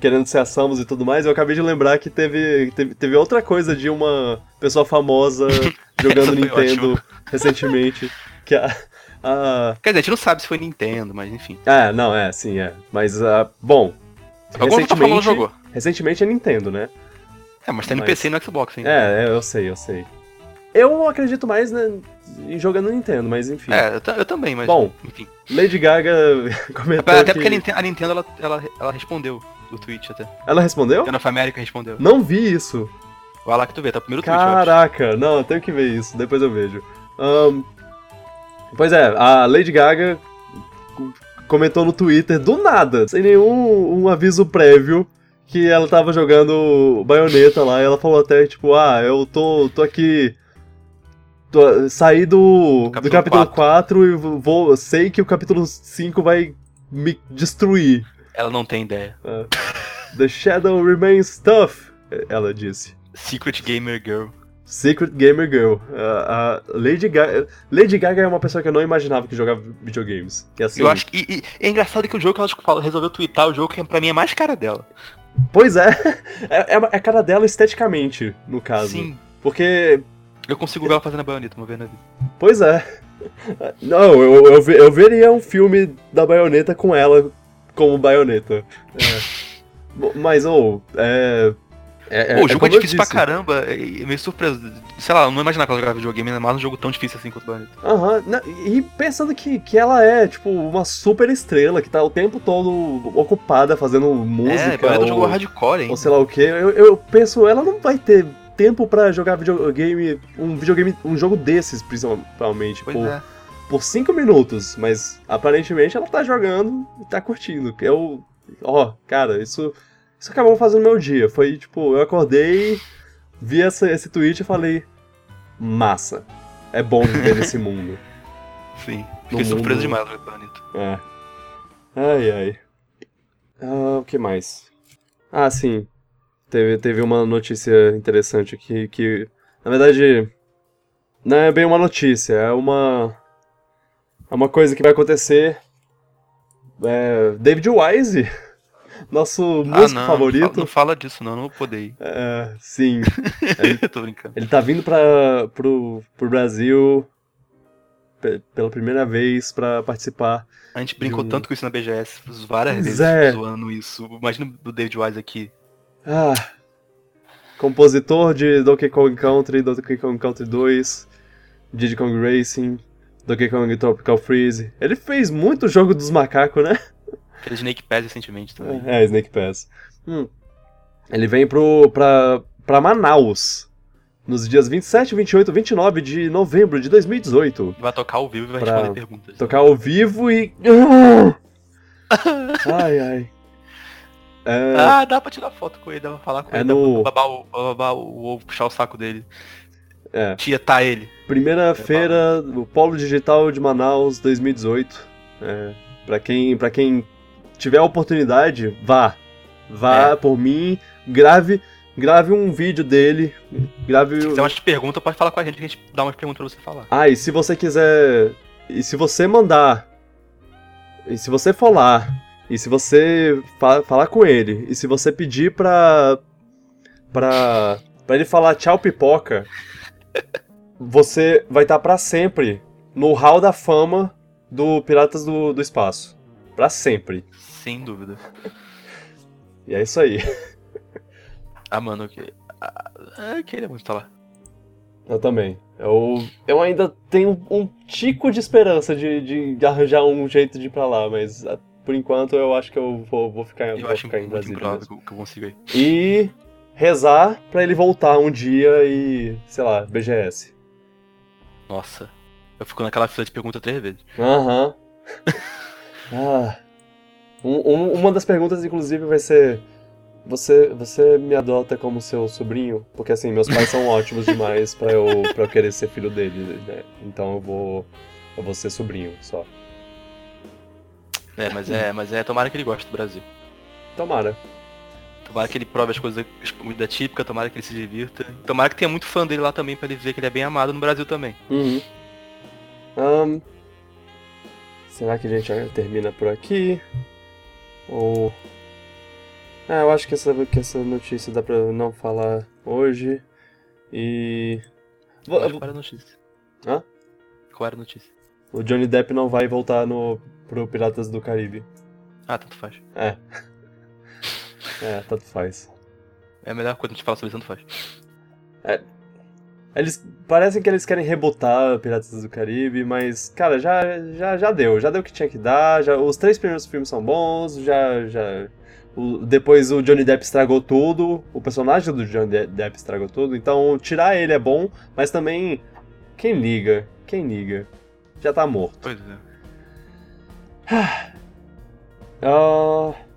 querendo ser a Samus e tudo mais, eu acabei de lembrar que teve, teve, teve outra coisa de uma pessoa famosa <laughs> jogando Nintendo recentemente. Que a, a. Quer dizer, a gente não sabe se foi Nintendo, mas enfim. É, não, é, sim, é. Mas, ah, bom. Plataforma ela jogou. recentemente é Nintendo, né? É, mas tem no Mas- PC e no Xbox ainda. É, é, eu sei, eu sei. Eu acredito mais né, em jogando Nintendo, mas enfim. É, eu, eu também, mas. Bom, enfim. Lady Gaga <laughs> comentou Até que... porque a Nintendo, a Nintendo, ela, ela, ela respondeu o tweet até. Ela respondeu? Nintendo of America respondeu. Não vi isso. Vai lá que tu vê, tá o primeiro tweet. Caraca, não, eu tenho que ver isso, depois eu vejo. Ahn, pois é, a Lady Gaga comentou no Twitter do nada, sem nenhum um aviso prévio, que ela tava jogando baioneta lá e ela falou até, tipo, ah, eu tô, tô aqui. Tô, saí do, do capítulo, do capítulo 4. 4 e vou. Sei que o capítulo 5 vai me destruir. Ela não tem ideia. Uh, The shadow remains tough, ela disse. Secret Gamer Girl. Secret Gamer Girl. Uh, Lady, Gaga, Lady Gaga é uma pessoa que eu não imaginava que jogava videogames. Que assim... Eu acho que. E, e, é engraçado que o jogo que ela tipo, resolveu twittar o jogo que pra mim é mais cara dela. Pois é. <laughs> É, é, é cara dela esteticamente, no caso. Sim. Porque. Eu consigo ver ela fazendo a baioneta uma vez na vida. Pois é. Não, eu, eu, eu veria um filme da baioneta com ela como baioneta. É. <laughs> Mas, ou, oh, é. É, Pô, o jogo é, é difícil pra caramba, é meio surpreso. Sei lá, eu não imaginava que ela jogava videogame, ainda mais um jogo tão difícil assim quanto o Bayonetta. Aham, uhum. e pensando que, que ela é, tipo, uma super estrela, que tá o tempo todo ocupada fazendo música. É, ou, jogo hardcore, hein? Ou sei lá o que. Eu, eu penso, ela não vai ter tempo para jogar videogame, um videogame, um jogo desses, principalmente. Pois por, é. por cinco minutos, mas aparentemente ela tá jogando e tá curtindo. Eu, ó, cara, isso isso acabou fazendo meu dia. Foi tipo, eu acordei, vi essa, esse tweet e falei: massa. É bom viver nesse <laughs> mundo. Sim, fiquei surpreso demais com planeta. É. Ai, ai. Ah, o que mais? Ah, sim. Teve, teve uma notícia interessante aqui que, na verdade, não é bem uma notícia, é uma. É uma coisa que vai acontecer. É, David Wise nosso ah, músico não, favorito. Não fala, não fala, disso, não, não poder ir. É, sim. <laughs> ele, Tô brincando. Ele tá vindo pra, pro, pro Brasil pela primeira vez pra participar. A gente brincou tanto com isso na BGS, várias vezes é. zoando isso. Imagina o David Wise aqui. Ah. Compositor de Donkey Kong Country, Donkey Kong Country 2, Diddy Kong Racing, Donkey Kong Tropical Freeze. Ele fez muito jogo dos macacos, né? Fez Snake Pass recentemente também. É, Snake Pass. Hum. Ele vem pro, pra, pra Manaus. Nos dias 27, 28 e 29 de novembro de 2018. Vai tocar ao vivo e vai responder perguntas. Tocar ao vivo e. <laughs> ai, ai. É... Ah, dá pra tirar foto com ele, dá pra falar com é ele, no... babar, o, babar o ovo, puxar o saco dele. É. Tietar ele. Primeira feira, o Polo Digital de Manaus 2018. É, pra, quem, pra quem tiver a oportunidade, vá. Vá é. por mim, grave, grave um vídeo dele, grave... Se quiser umas perguntas, pode falar com a gente, que a gente dá umas perguntas pra você falar. Ah, e se você quiser... E se você mandar... E se você lá, e se você fa falar com ele, e se você pedir pra... Pra... Pra ele falar tchau pipoca, <laughs> você vai estar tá para sempre no hall da fama do Piratas do, do Espaço. Pra sempre. Sem dúvida. E é isso aí. Ah, mano, eu, ah, eu queria muito estar lá. Eu também. Eu, eu ainda tenho um tico de esperança de, de arranjar um jeito de ir pra lá, mas ah, por enquanto eu acho que eu vou, vou ficar, eu vou ficar em Brasília. Que eu consigo ir. E rezar pra ele voltar um dia e, sei lá, BGS. Nossa. Eu fico naquela fila de pergunta três vezes. Aham. <laughs> ah. Um, um, uma das perguntas, inclusive, vai ser: você, você me adota como seu sobrinho? Porque assim, meus pais são ótimos demais para eu, pra eu querer ser filho dele, né? Então eu vou, eu vou ser sobrinho só. É, mas é, mas é, tomara que ele goste do Brasil. Tomara. Tomara que ele prove as coisas, as comida típica, tomara que ele se divirta. Tomara que tenha muito fã dele lá também pra ele ver que ele é bem amado no Brasil também. Uhum. Um, será que a gente termina por aqui? Ou. Ah, eu acho que essa, que essa notícia dá pra não falar hoje. E. Qual era a notícia? Hã? Qual era a notícia? O Johnny Depp não vai voltar no, pro Piratas do Caribe. Ah, tanto faz. É. <laughs> é, tanto faz. É a melhor coisa que a gente fala sobre isso, tanto faz. É, eles parecem que eles querem rebotar Piratas do Caribe, mas cara, já já já deu, já deu o que tinha que dar, já os três primeiros filmes são bons, já já o, depois o Johnny Depp estragou tudo, o personagem do Johnny Depp estragou tudo, então tirar ele é bom, mas também quem liga? Quem liga? Já tá morto. Pois é. uh, <sighs>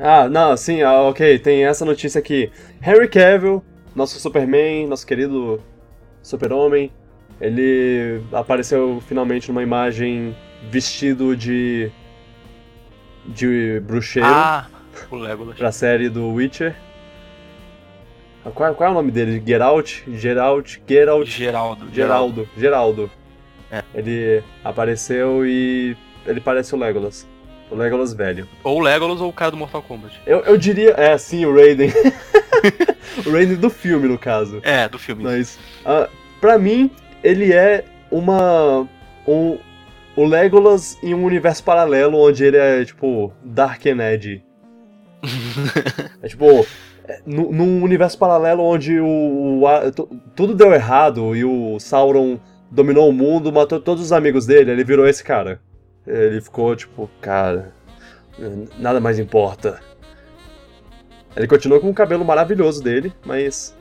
Ah, não, sim, ah, ok, tem essa notícia aqui. Henry Cavill, nosso Superman, nosso querido Super-Homem, ele apareceu finalmente numa imagem vestido de. de bruxeiro. Ah, o Legolas. pra série do Witcher. Ah, Qual, qual é o nome dele? Geralt? Geralt? Geralt? Geraldo. Geraldo. Geraldo. É. Ele apareceu e ele parece o Legolas. O Legolas velho. Ou o Legolas ou o cara do Mortal Kombat. Eu, eu diria. É, sim, o Raiden. <laughs> o Raiden do filme, no caso. É, do filme. Mas, ah, pra mim, ele é uma. Um, o Legolas em um universo paralelo onde ele é, tipo, Dark and Edgy. <laughs> É tipo, é, nu- num universo paralelo onde o, o a- tu- tudo deu errado e o Sauron dominou o mundo, matou todos os amigos dele, ele virou esse cara. Ele ficou tipo, cara, nada mais importa. Ele continuou com o cabelo maravilhoso dele, mas.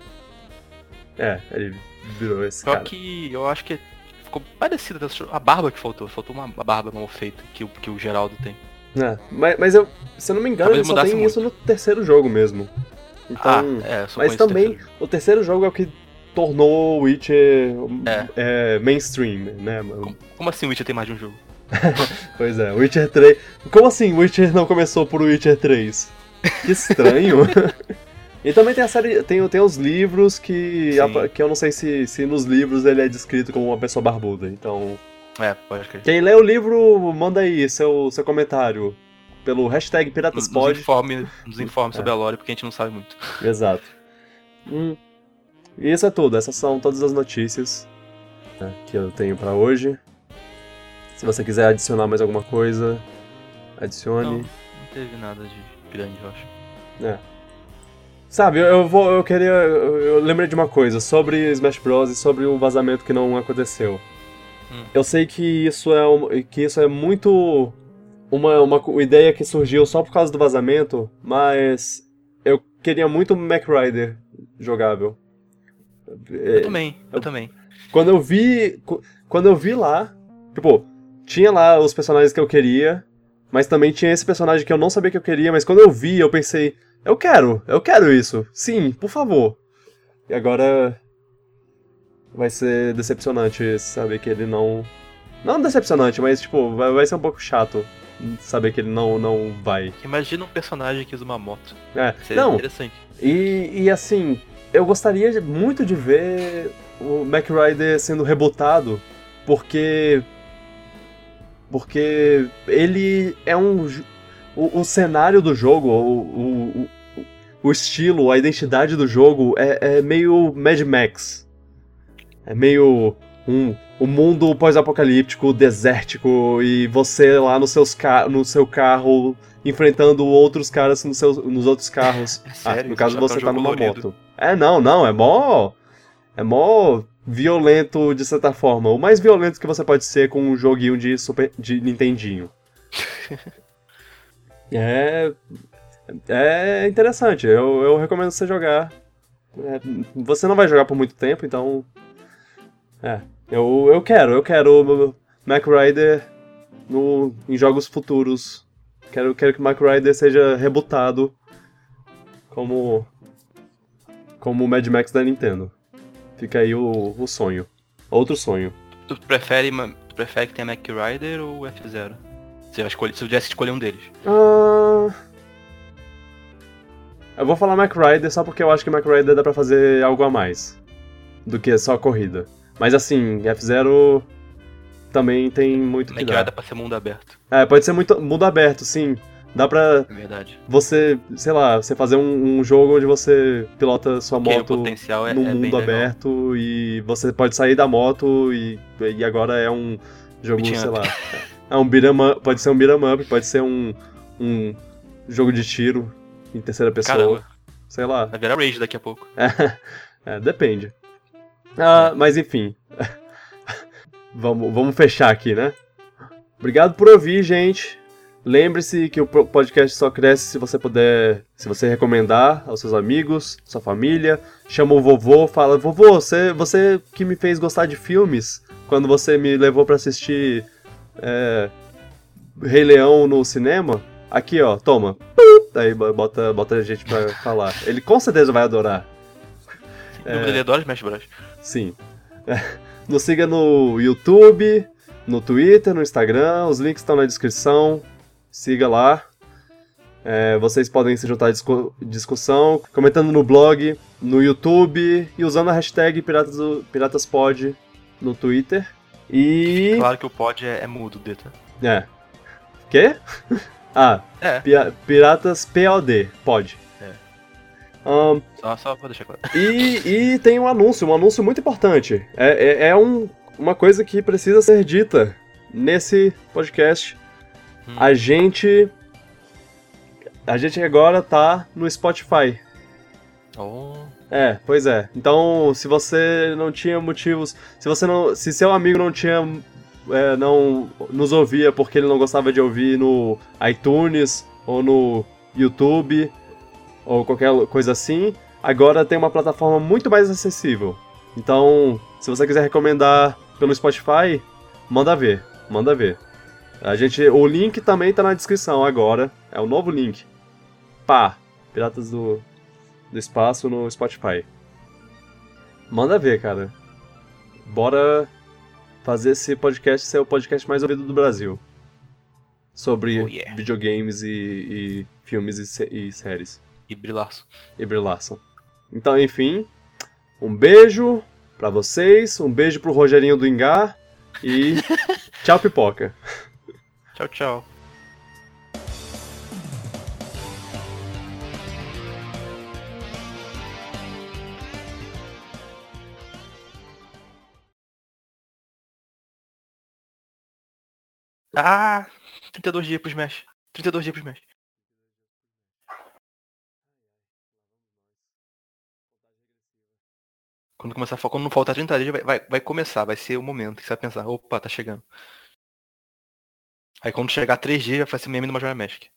É, ele virou esse Só cara. que eu acho que ficou parecida. A barba que faltou. Faltou uma barba mal feita que, o- que o Geraldo tem. É, mas, mas eu, se eu não me engano, Talvez ele só tem muito. isso no terceiro jogo mesmo. Então, ah, é, só mas também terceiro. o terceiro jogo é o que tornou o Witcher É. é, mainstream, né? Como, como assim o Witcher tem mais de um jogo? <laughs> Pois é, Witcher 3. Como assim Witcher não começou por Witcher 3? Que estranho. <laughs> e também tem a série. Tem, tem os livros que. Apa- que eu não sei se, se nos livros ele é descrito como uma pessoa barbuda. Então. É, pode crer. Quem lê o livro, manda aí seu, seu comentário. Pelo hashtag PiratasPod. nos informe, nos informe É. sobre a lore, porque a gente não sabe muito. Exato. Hum. E isso é tudo. Essas são todas as notícias né, que eu tenho pra hoje. Se você quiser adicionar mais alguma coisa, adicione. Não, não teve nada de grande, eu acho. Sabe, eu, eu vou, eu queria, eu, eu lembrei de uma coisa sobre Smash Bros e sobre o vazamento que não aconteceu. Hum. Eu sei que isso é um- que isso é muito uma, uma ideia que surgiu só por causa do vazamento, mas eu queria muito Mac Rider jogável. É, Eu também, eu eu- também. Quando eu vi. Quando eu vi lá, tipo, tinha lá os personagens que eu queria, mas também tinha esse personagem que eu não sabia que eu queria, mas quando eu vi, eu pensei, eu quero, eu quero isso. Sim, por favor. E agora vai ser decepcionante saber que ele não. Não decepcionante, mas tipo, vai, vai ser um pouco chato saber que ele não, não vai. Imagina um personagem que usa uma moto. É, Seria não, interessante. e, e assim, eu gostaria muito de ver o Mac Rider sendo rebutado, porque. Porque ele é um. O, o cenário do jogo, o, o, o, estilo, a identidade do jogo é, é meio Mad Max. É meio um, um mundo pós-apocalíptico, desértico, e você lá no, seus no seu carro enfrentando outros caras nos, seus, nos outros carros. <laughs> É Ah, sério, no caso você tá tá numa colorido. moto. É, não, não, é mó. É mó violento de certa forma. O mais violento que você pode ser com um joguinho de Super. de Nintendinho. <laughs> é. É interessante, eu, eu recomendo você jogar. É, você não vai jogar por muito tempo, então. É. Eu, eu quero, eu quero Mac Rider no, em jogos futuros. Quero, quero que Mac Rider seja rebutado como como o Mad Max da Nintendo. Fica aí o, o sonho. Outro sonho. Tu prefere, tu prefere que tenha Mac Rider ou F0? Se eu, escolher, se eu tivesse que escolher um deles. Ah, Eu vou falar Mac Rider só porque eu acho que Mac Rider dá pra fazer algo a mais do que só corrida. Mas assim, F0 também tem muito que Mac dar. Rider pra ser mundo aberto. É, pode ser muito mundo aberto, sim. Dá pra É verdade. você, sei lá, você fazer um, um jogo onde você pilota sua moto é, no é mundo legal. aberto e você pode sair da moto e, e agora é um jogo, sei up. lá. É um beat'em up, pode ser um beat'em up, pode ser um, um jogo de tiro em terceira pessoa, Caramba, sei lá. vai virar Rage daqui a pouco. <laughs> É, depende. Ah, mas enfim. <laughs> vamos, vamos fechar aqui, né? Obrigado por ouvir, gente. Lembre-se que o po- podcast só cresce se você puder, se você recomendar aos seus amigos, sua família. Chama o vovô, fala: Vovô, você, você que me fez gostar de filmes quando você me levou pra assistir é, Rei Leão no cinema. aqui ó, toma. Aí bota, bota a gente pra falar. Ele com certeza vai adorar. O nome dele adora Smash Bros. Sim. <laughs> Nos siga no YouTube, no Twitter, no Instagram, os links estão na descrição. Siga lá. É, vocês podem se juntar à discu discussão, comentando no blog, no YouTube e usando a hashtag Piratas, PiratasPod no Twitter. E. Claro que o pod é, é mudo, Deta. É. Quê? <laughs> ah, É. Pia- Piratas POD, pode. É. Ahn, Só, só pra deixar claro. e, e tem um anúncio, um anúncio muito importante. É, é, é um, uma coisa que precisa ser dita nesse podcast. Hum. A gente. A gente agora tá no Spotify. Oh, É, pois é. Então, se você não tinha motivos. Se você não. Se seu amigo não tinha. é, não nos ouvia porque ele não gostava de ouvir no iTunes ou no YouTube ou qualquer coisa assim, agora tem uma plataforma muito mais acessível. Então, se você quiser recomendar pelo Spotify, manda ver, manda ver. A gente, o link também tá na descrição agora, é o novo link. Pá, Piratas do, do Espaço no Spotify. Manda ver, cara. Bora fazer esse podcast ser o podcast mais ouvido do Brasil. Sobre Oh, yeah. videogames e, e filmes e, e séries. e Brilaço. E Brie Larson. Então, enfim, um beijo pra vocês, um beijo pro Rogerinho do Engar e <laughs> tchau, pipoca. Tchau, tchau. Ah, 32 dias pro Smash. 32 dias pro Smash. Quando começar quando não faltar 30 dias, vai, vai, vai começar, vai ser o momento que você vai pensar, opa, tá chegando. Aí quando chegar 3 dias, vai ser meme do Majora Magic.